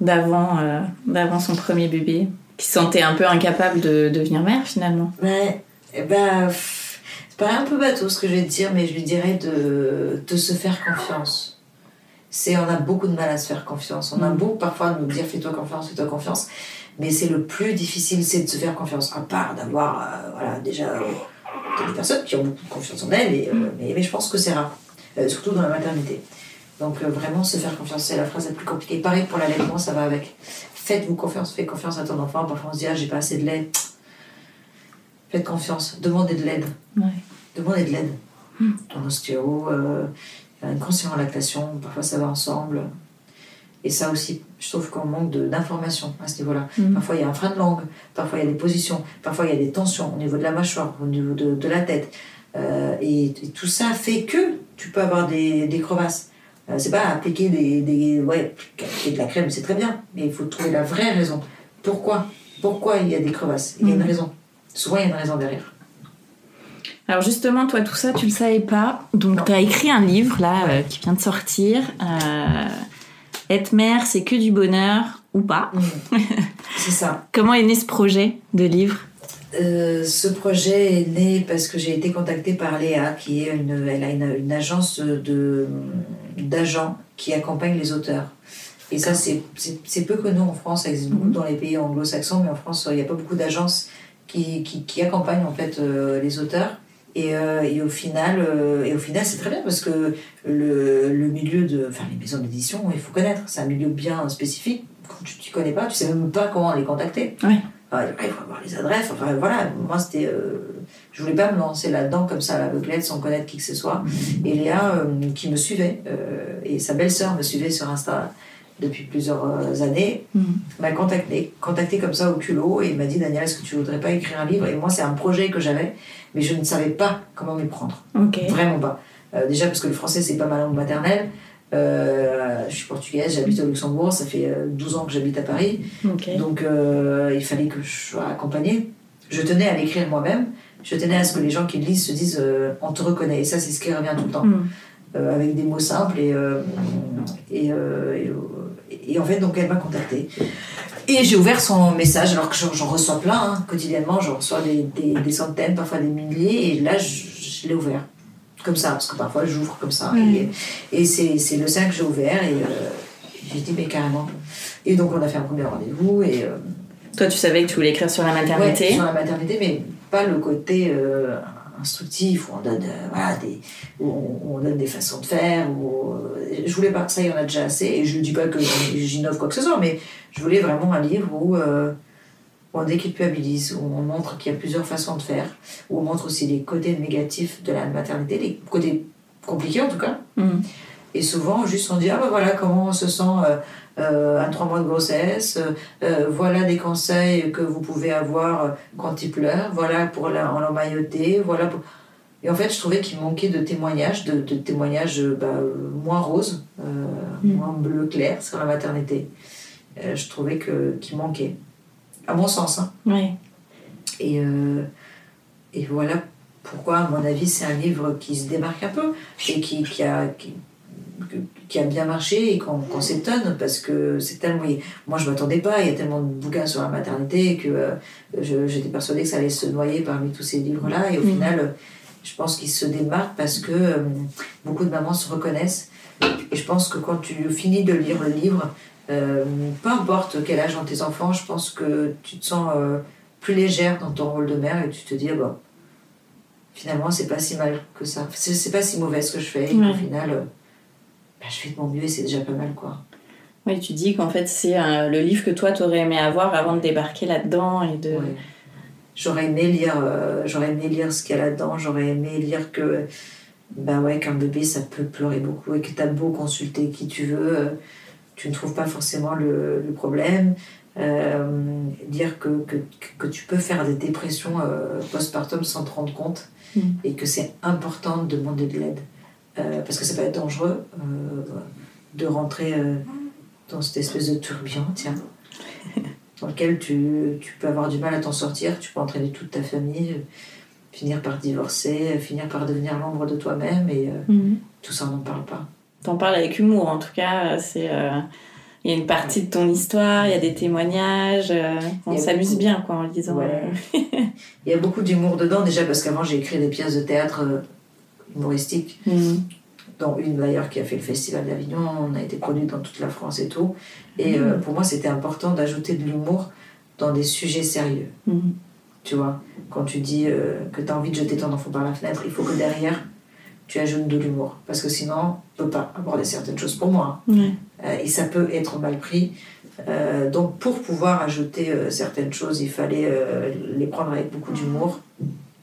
d'avant, euh, d'avant son premier bébé, qui se sentait un peu incapable de devenir mère finalement? Ouais, eh ben, pff, c'est paraît un peu bateau ce que je vais te dire, mais je lui dirais de, de se faire confiance. C'est, on a beaucoup de mal à se faire confiance. On a Mm. beau parfois nous dire fais-toi confiance, fais-toi confiance, mais c'est le plus difficile, c'est de se faire confiance. À part d'avoir, euh, voilà, déjà, euh, des personnes qui ont beaucoup de confiance en elles, et, euh, mais, mais je pense que c'est rare, surtout dans la maternité. Donc vraiment se faire confiance, c'est la phrase la plus compliquée. Pareil pour l'allaitement, ça va avec. Faites-vous confiance, fais confiance à ton enfant. Parfois on se dit ah j'ai pas assez de lait. Faites confiance, demandez de l'aide. Ouais. Demandez de l'aide. Ton ostéo, un conseiller en lactation, parfois ça va ensemble. Et ça aussi, je trouve qu'on manque de- d'informations à ce niveau-là. Mhm. Parfois il y a un frein de langue, parfois il y a des positions, parfois il y a des tensions au niveau de la mâchoire, au niveau de, de la tête. Euh, et, et tout ça fait que tu peux avoir des, des crevasses. Euh, c'est pas appliquer des, des ouais appliquer de la crème c'est très bien mais il faut trouver la vraie raison pourquoi? Pourquoi il y a des crevasses? Il y a une Mhm. raison souvent il y a une raison derrière Alors justement, toi, tout ça, tu le savais pas. Donc, tu as écrit un livre, là, euh, qui vient de sortir. Euh, être mère, c'est que du bonheur ou pas. c'est ça Comment est né ce projet de livre? Euh, ce projet est né parce que j'ai été contactée par Léa, qui est une, elle a une, une agence de d'agents qui accompagnent les auteurs. Et ça, c'est c'est- c'est peu connu en France, ça existe beaucoup dans les pays anglo-saxons, mais en France, il n'y a pas beaucoup d'agences qui, qui, qui accompagnent en fait euh, les auteurs. Et, euh, et au final, euh, et au final, c'est très bien parce que le, le milieu de, enfin les maisons d'édition, il faut connaître. C'est un milieu bien spécifique. Quand tu ne connais pas, tu sais même pas comment les contacter. Ouais. Enfin, il faut avoir les adresses. Enfin, voilà, moi, c'était. euh, je voulais pas me lancer là-dedans comme ça à l'aveuglette sans connaître qui que ce soit. Et Léa, euh, qui me suivait, et sa belle-sœur me suivait sur Insta depuis plusieurs années, Mhm. m'a contacté, contacté comme ça au culot et m'a dit Daniel, est-ce que tu voudrais pas écrire un livre? Et moi, c'est un projet que j'avais, mais je ne savais pas comment m'y prendre. Vraiment pas. Euh, déjà parce que le français, c'est pas ma langue maternelle. Euh, je suis portugaise, j'habite au Luxembourg, ça fait euh, 12 ans que j'habite à Paris. Donc euh, il fallait que je sois accompagnée. Je tenais à l'écrire moi-même. Je tenais à ce que les gens qui le lisent se disent euh, on te reconnaît. Et ça, c'est ce qui revient tout le temps. Euh, avec des mots simples. Et, euh, et, euh, et, euh, et en fait, donc elle m'a contactée. Et j'ai ouvert son message, alors que j'en reçois plein hein, quotidiennement. J'en reçois des, des, des centaines, parfois des milliers. Et là, je, je l'ai ouvert. Comme ça, parce que parfois j'ouvre comme ça. Et, et c'est le 5 que j'ai ouvert. Et euh, j'ai dit, mais carrément. Et donc, on a fait un premier rendez-vous. Et. euh, Toi, tu savais que tu voulais écrire sur la Ouais, maternité. sur la maternité, mais pas le côté euh, instructif où on donne euh, voilà, des, où on, donne des façons de faire. Où, euh, je voulais pas, ça il y en a déjà assez, et je ne dis pas que j'innove quoi que ce soit, mais je voulais vraiment un livre où, euh, où on déculpabilise, où on montre qu'il y a plusieurs façons de faire, où on montre aussi les côtés négatifs de la maternité, les côtés compliqués en tout cas. Mhm. Et souvent, juste on dit, ah ben voilà comment on se sent euh, à trois mois de grossesse, euh, euh, voilà des conseils que vous pouvez avoir quand il pleure, voilà pour la- en l'emmailloter, voilà pour... Et en fait, je trouvais qu'il manquait de témoignages, de, de témoignages bah, moins roses, euh, moins bleu clair sur la maternité. Je trouvais que, qu'il manquait, à mon sens. Hein. Et, et voilà pourquoi, à mon avis, c'est un livre qui se démarque un peu et qui, qui, a, qui, qui a bien marché et qu'on qu'on s'étonne parce que c'est tellement. Moi, je ne m'attendais pas, il y a tellement de bouquins sur la maternité que euh, j'étais persuadée que ça allait se noyer parmi tous ces livres-là. Et au Mhm. final, euh, je pense qu'il se démarque parce que euh, beaucoup de mamans se reconnaissent. Et je pense que quand tu finis de lire le livre, euh, peu importe quel âge ont tes enfants, je pense que tu te sens plus légère dans ton rôle de mère et tu te dis, ah bah, finalement, c'est pas si mal que ça. C'est pas si mauvais ce que je fais. Et Ouais. au final, bah, je fais de mon mieux et c'est déjà pas mal, quoi. Oui, tu dis qu'en fait, c'est euh, le livre que toi, tu aurais aimé avoir avant de débarquer là-dedans et de... Ouais. J'aurais aimé lire, euh, j'aurais aimé lire ce qu'il y a là-dedans. J'aurais aimé lire que, bah ouais, qu'un bébé ça peut pleurer beaucoup et que t'as beau consulter qui tu veux, euh, tu ne trouves pas forcément le, le problème. Euh, dire que, que, que tu peux faire des dépressions postpartum sans te rendre compte Mm. et que c'est important de demander de l'aide parce que ça peut être dangereux euh, de rentrer euh, dans cette espèce de tourbillon, tiens, dans lequel tu, tu peux avoir du mal à t'en sortir, tu peux entraîner toute ta famille, euh, finir par divorcer, euh, finir par devenir l'ombre de toi-même et euh, Mhm. tout ça on n'en parle pas. T'en parles avec humour, en tout cas. C'est, euh, il y a une partie de ton histoire, il y a des témoignages. euh, on s'amuse beaucoup. bien quoi, en lisant. Ouais. euh. Il y a beaucoup d'humour dedans, déjà parce qu'avant j'ai écrit des pièces de théâtre humoristiques, Mhm. dont une d'ailleurs qui a fait le Festival d'Avignon, on a été produit dans toute la France et tout. Et euh, pour moi c'était important d'ajouter de l'humour dans des sujets sérieux. Mhm. Tu vois, quand tu dis euh, que tu as envie de jeter ton enfant par la fenêtre, il faut que derrière tu ajoutes de l'humour. Parce que sinon, on peut pas aborder certaines choses pour moi. hein. Euh, et ça peut être mal pris. Euh, donc pour pouvoir ajouter euh, certaines choses, il fallait euh, les prendre avec beaucoup d'humour.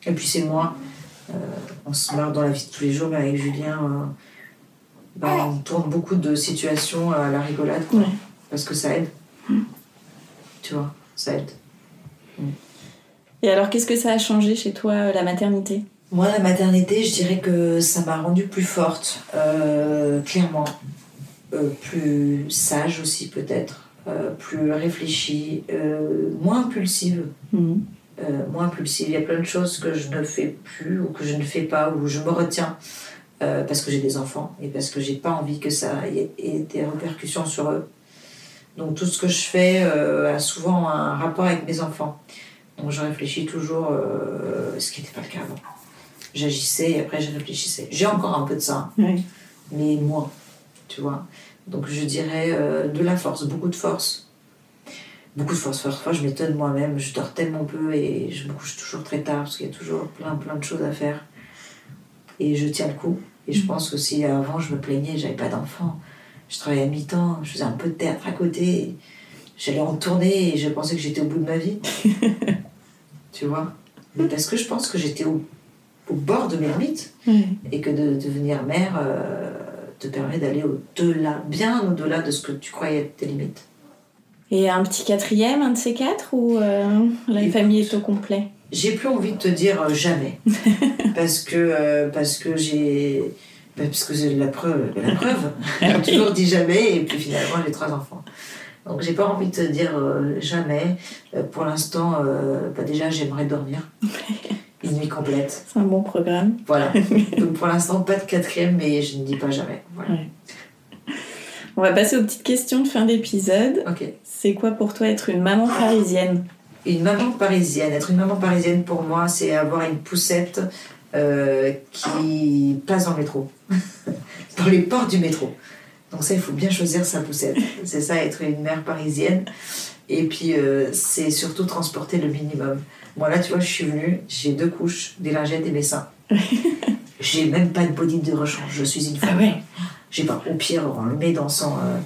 Et puis c'est moi, on se marre dans la vie de tous les jours, mais avec Julien, euh, bah, on tourne beaucoup de situations à la rigolade, quoi. Ouais. parce que ça aide. Tu vois, ça aide. Et alors, qu'est-ce que ça a changé chez toi, euh, la maternité? Moi, la maternité, je dirais que ça m'a rendue plus forte, euh, clairement. Euh, plus sage aussi, peut-être. Euh, plus réfléchie, euh, moins impulsive. Mhm. Euh, moins impulsive. Il y a plein de choses que je ne fais plus ou que je ne fais pas ou je me retiens euh, parce que j'ai des enfants et parce que j'ai pas envie que ça ait, ait des répercussions sur eux. Donc tout ce que je fais euh, a souvent un rapport avec mes enfants. Donc je réfléchis toujours, euh, ce qui n'était pas le cas avant. J'agissais et après je réfléchissais. J'ai encore un peu de ça, Ouais. mais moins, tu vois. Donc je dirais de la force, beaucoup de force. Beaucoup de force. Parfois, je m'étonne moi-même. Je dors tellement peu et je me couche toujours très tard parce qu'il y a toujours plein, plein de choses à faire. Et je tiens le coup. Et je pense que si avant je me plaignais, j'avais pas d'enfant, je travaillais à mi-temps, je faisais un peu de théâtre à côté, j'allais en tournée et je pensais que j'étais au bout de ma vie. tu vois? Mais Parce que je pense que j'étais au, au bord de mes limites et que de devenir mère euh, te permet d'aller au-delà, bien au-delà de ce que tu croyais être tes limites. Et un petit quatrième, un de ces quatre, ou euh, la Écoute. famille est au complet? J'ai plus envie de te dire euh, jamais. parce que, euh, parce que j'ai. bah, parce que j'ai la preuve. La preuve. J'ai toujours dit jamais et puis finalement j'ai trois enfants. Donc j'ai pas envie de te dire euh, jamais. Euh, pour l'instant, euh, bah, déjà j'aimerais dormir. Une nuit complète. C'est un bon programme. Voilà. Donc pour l'instant, pas de quatrième, mais je ne dis pas jamais. Voilà. On va passer aux petites questions de fin d'épisode. Ok. C'est quoi pour toi être une maman parisienne? Une maman parisienne. Être une maman parisienne pour moi, c'est avoir une poussette euh, qui passe dans le métro. dans les portes du métro. Donc ça, il faut bien choisir sa poussette. C'est ça, être une mère parisienne. Et puis, euh, c'est surtout transporter le minimum. Moi, là, tu vois, je suis venue, j'ai deux couches, des lingettes et mes seins. j'ai même pas de body de rechange. Je suis une femme. Ah ouais? J'ai pas. Au pire, on le met dans, son, euh,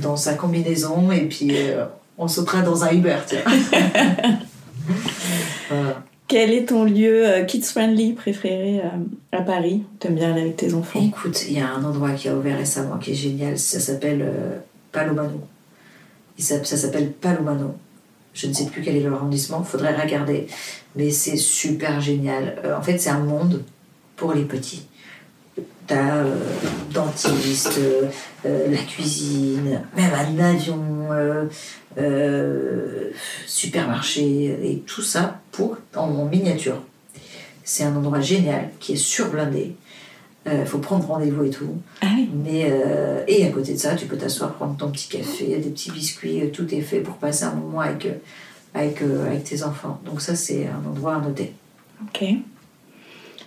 dans sa combinaison et puis euh, on sautera dans un Uber, tiens. Voilà. Quel est ton lieu euh, kids-friendly préféré euh, à Paris? T'aimes bien aller avec tes enfants? Écoute, il y a un endroit qui a ouvert récemment qui est génial. Ça s'appelle euh, Palomano. Il Ça s'appelle Palomano. Je ne sais plus quel est l'arrondissement, faudrait regarder. Mais c'est super génial. Euh, en fait, c'est un monde pour les petits. T'as euh, dentiste, euh, euh, la cuisine, même un avion, euh, supermarché, et tout ça pour en miniature. C'est un endroit génial qui est surblindé. Il faut prendre rendez-vous et tout. Ah oui. Mais, et à côté de ça, tu peux t'asseoir, prendre ton petit café, des petits biscuits, tout est fait pour passer un moment avec, avec, avec tes enfants. Donc ça, c'est un endroit à noter. Ok.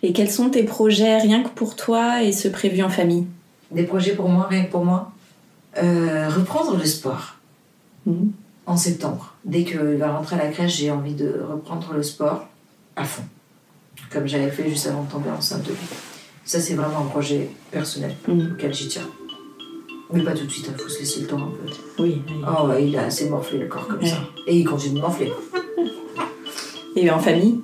Et quels sont tes projets rien que pour toi et ceux prévus en famille? Des projets pour moi, rien que pour moi. Euh, reprendre le sport Mhm. en septembre. Dès qu'il va rentrer à la crèche, j'ai envie de reprendre le sport à fond. Comme j'avais fait juste avant de tomber enceinte de lui. Ça, c'est vraiment un projet personnel Mhm. auquel j'y tiens. Mais pas tout de suite, il faut se laisser le temps un peu. Oui. Oh, ouais, il a assez morflé le corps comme Ouais. ça. Et il continue de morfler. Et en famille?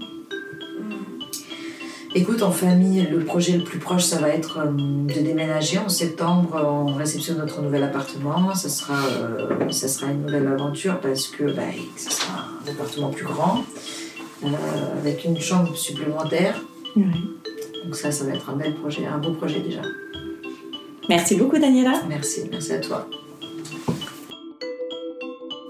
Écoute, en famille, le projet le plus proche, ça va être euh, de déménager en septembre. On réceptionne notre nouvel appartement. Ça sera, euh, ça sera une nouvelle aventure parce que bah, ça sera un appartement plus grand, euh, avec une chambre supplémentaire. Oui. Donc ça, ça va être un bel projet, un beau projet déjà. Merci beaucoup, Daniela. Merci, merci à toi.